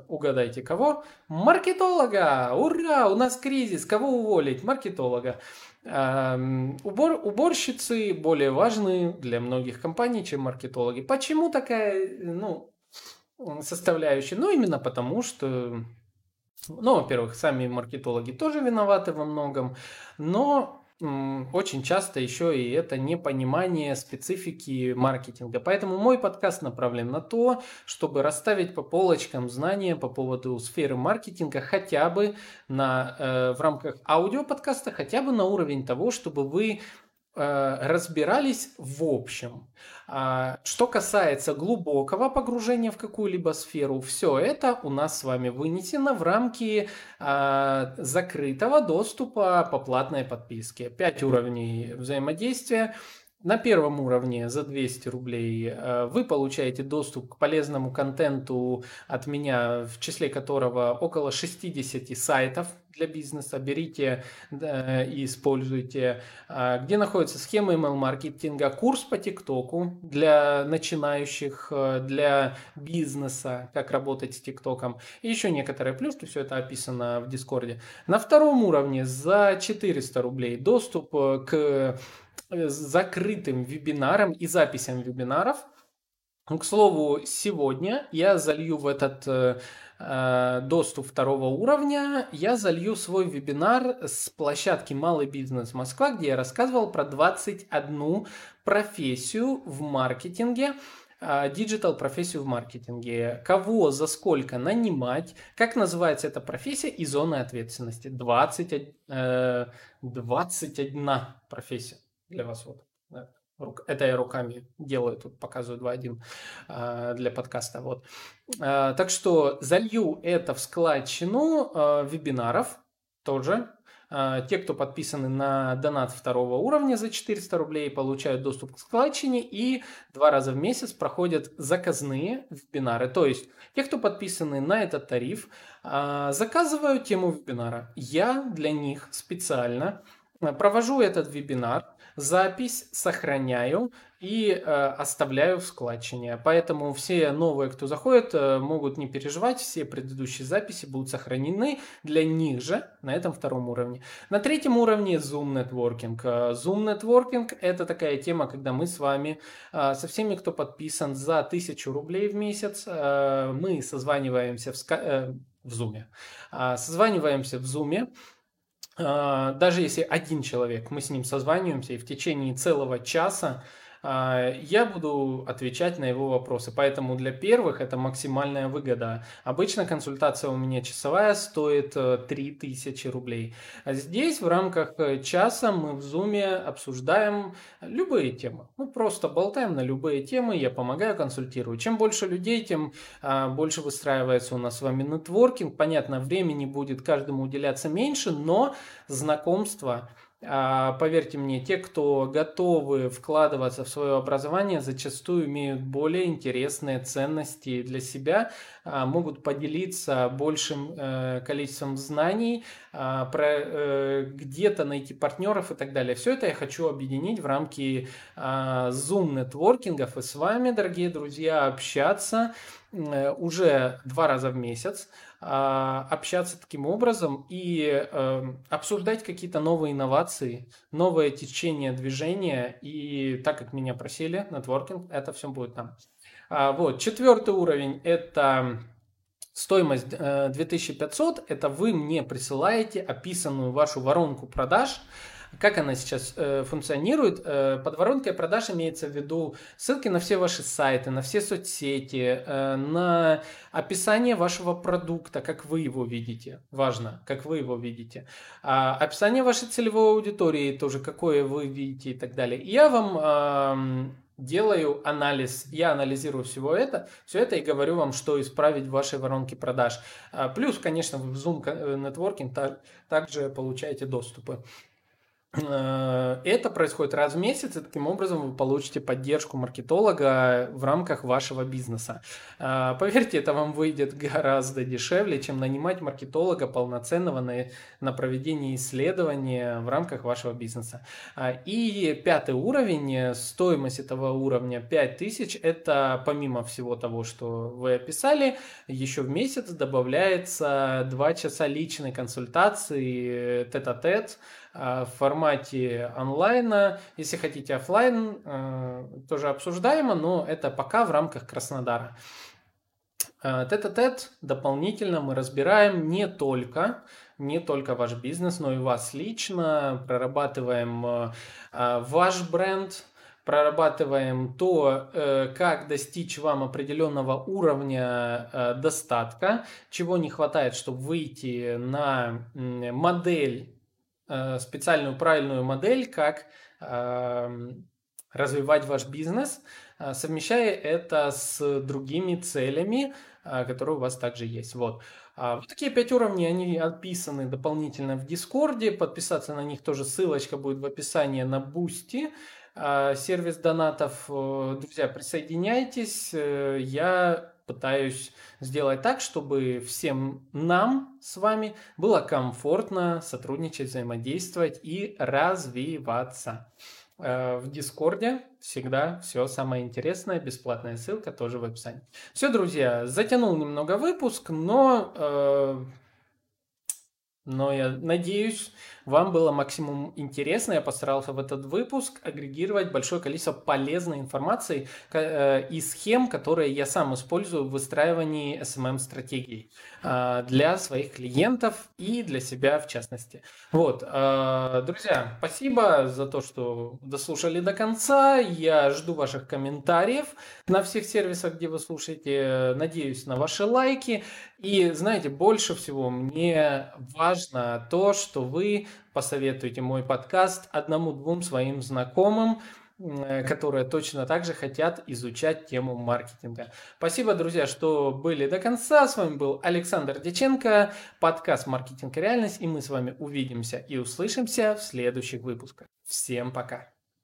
Угадайте, кого? Маркетолога! Ура! У нас кризис. Кого уволить? Маркетолога. Убор, уборщицы более важны для многих компаний, чем маркетологи. Почему такая ну, составляющая? Ну, именно потому, что, ну, во-первых, сами маркетологи тоже виноваты во многом, но очень часто еще и это непонимание специфики маркетинга. Поэтому мой подкаст направлен на то, чтобы расставить по полочкам знания по поводу сферы маркетинга хотя бы на, э, в рамках аудиоподкаста, хотя бы на уровень того, чтобы вы разбирались в общем. А, что касается глубокого погружения в какую-либо сферу, все это у нас с вами вынесено в рамки а, закрытого доступа по платной подписке. Пять уровней взаимодействия. На первом уровне за 200 рублей э, вы получаете доступ к полезному контенту от меня, в числе которого около 60 сайтов для бизнеса, берите да, и используйте, а, где находится схема email-маркетинга, курс по ТикТоку для начинающих, э, для бизнеса, как работать с ТикТоком, и еще некоторые плюшки, все это описано в Дискорде. На втором уровне за 400 рублей доступ э, к закрытым вебинарам и записям вебинаров. К слову, сегодня я залью в этот Э, доступ второго уровня, я залью свой вебинар с площадки «Малый бизнес Москва», где я рассказывал про 21 профессию в маркетинге, digital профессию в маркетинге. Кого, за сколько нанимать, как называется эта профессия и зоны ответственности. 20, э, 21 профессия для вас. Вот. Это я руками делаю, тут показываю 2.1 а, для подкаста. Вот. А, так что залью это в складчину а, вебинаров тоже. Те, кто подписаны на донат второго уровня за 400 рублей, получают доступ к складчине и два раза в месяц проходят заказные вебинары. То есть те, кто подписаны на этот тариф, заказывают тему вебинара. Я для них специально провожу этот вебинар, запись сохраняю и э, оставляю в складчине. Поэтому все новые, кто заходит, э, могут не переживать, все предыдущие записи будут сохранены для них же на этом втором уровне. На третьем уровне Zoom Networking. Э, Zoom Networking это такая тема, когда мы с вами, э, со всеми, кто подписан за 1000 рублей в месяц, э, мы созваниваемся в, ска- э, в Zoom. Созваниваемся в Zoom. Даже если один человек, мы с ним созваниваемся и в течение целого часа а, я буду отвечать на его вопросы. Поэтому для первых это максимальная выгода. Обычно консультация у меня часовая стоит 3000 э, рублей. А здесь в рамках э, часа мы в Zoom обсуждаем любые темы. Ну, просто болтаем на любые темы, я помогаю, консультирую. Чем больше людей, тем а, больше выстраивается у нас с вами нетворкинг. Понятно, времени будет каждому уделяться меньше, но знакомство а, поверьте мне, те, кто готовы вкладываться в свое образование, зачастую имеют более интересные ценности для себя, а, могут поделиться большим э, количеством знаний, а, э, где-то найти партнеров и так далее. Все это я хочу объединить в рамки Zoom нетворкингов и с вами, дорогие друзья, общаться э, уже два раза в месяц. А, общаться таким образом и э, обсуждать какие-то новые инновации, новое течение движения. И так как меня просили, нетворкинг, это все будет там. А, вот, четвертый уровень – это стоимость 2500. Э, это вы мне присылаете описанную вашу воронку продаж – как она сейчас э, функционирует? Э, под воронкой продаж имеется в виду ссылки на все ваши сайты, на все соцсети, э, на описание вашего продукта, как вы его видите. Важно, как вы его видите. А, описание вашей целевой аудитории тоже, какое вы видите и так далее. я вам э, делаю анализ, я анализирую всего это, все это и говорю вам, что исправить в вашей воронке продаж. А, плюс, конечно, в Zoom Networking также получаете доступы. Э, это происходит раз в месяц, и таким образом вы получите поддержку маркетолога в рамках вашего бизнеса. Э, поверьте, это вам выйдет гораздо дешевле, чем нанимать маркетолога полноценного на, на проведение исследования в рамках вашего бизнеса. Э, и пятый уровень, стоимость этого уровня 5000, это помимо всего того, что вы описали, еще в месяц добавляется 2 часа личной консультации тет-а-тет, -тет, Э, в формате онлайна. Если хотите офлайн, э, тоже обсуждаемо, но это пока в рамках Краснодара. Э, тет-а-тет дополнительно мы разбираем не только не только ваш бизнес, но и вас лично, прорабатываем ваш бренд, прорабатываем то, как достичь вам определенного уровня достатка, чего не хватает, чтобы выйти на модель Э, специальную правильную модель, как эм, развивать ваш бизнес, э, совмещая это с другими целями, э, которые у вас также есть. Вот. А вот такие пять уровней, они описаны дополнительно в Дискорде. Подписаться на них тоже ссылочка будет в описании на Boosty. Сервис донатов. Друзья, присоединяйтесь. Я пытаюсь сделать так, чтобы всем нам с вами было комфортно сотрудничать, взаимодействовать и развиваться. Э, в Дискорде всегда все самое интересное, бесплатная ссылка тоже в описании. Все, друзья, затянул немного выпуск, но, э, но я надеюсь, вам было максимум интересно. Я постарался в этот выпуск агрегировать большое количество полезной информации э, и схем, которые я сам использую в выстраивании SMM-стратегий э, для своих клиентов и для себя в частности. Вот, э, друзья, спасибо за то, что дослушали до конца. Я жду ваших комментариев на всех сервисах, где вы слушаете. Надеюсь на ваши лайки. И знаете, больше всего мне важно то, что вы посоветуйте мой подкаст одному-двум своим знакомым, которые точно так же хотят изучать тему маркетинга. Спасибо, друзья, что были до конца. С вами был Александр Деченко, подкаст «Маркетинг и реальность», и мы с вами увидимся и услышимся в следующих выпусках. Всем пока!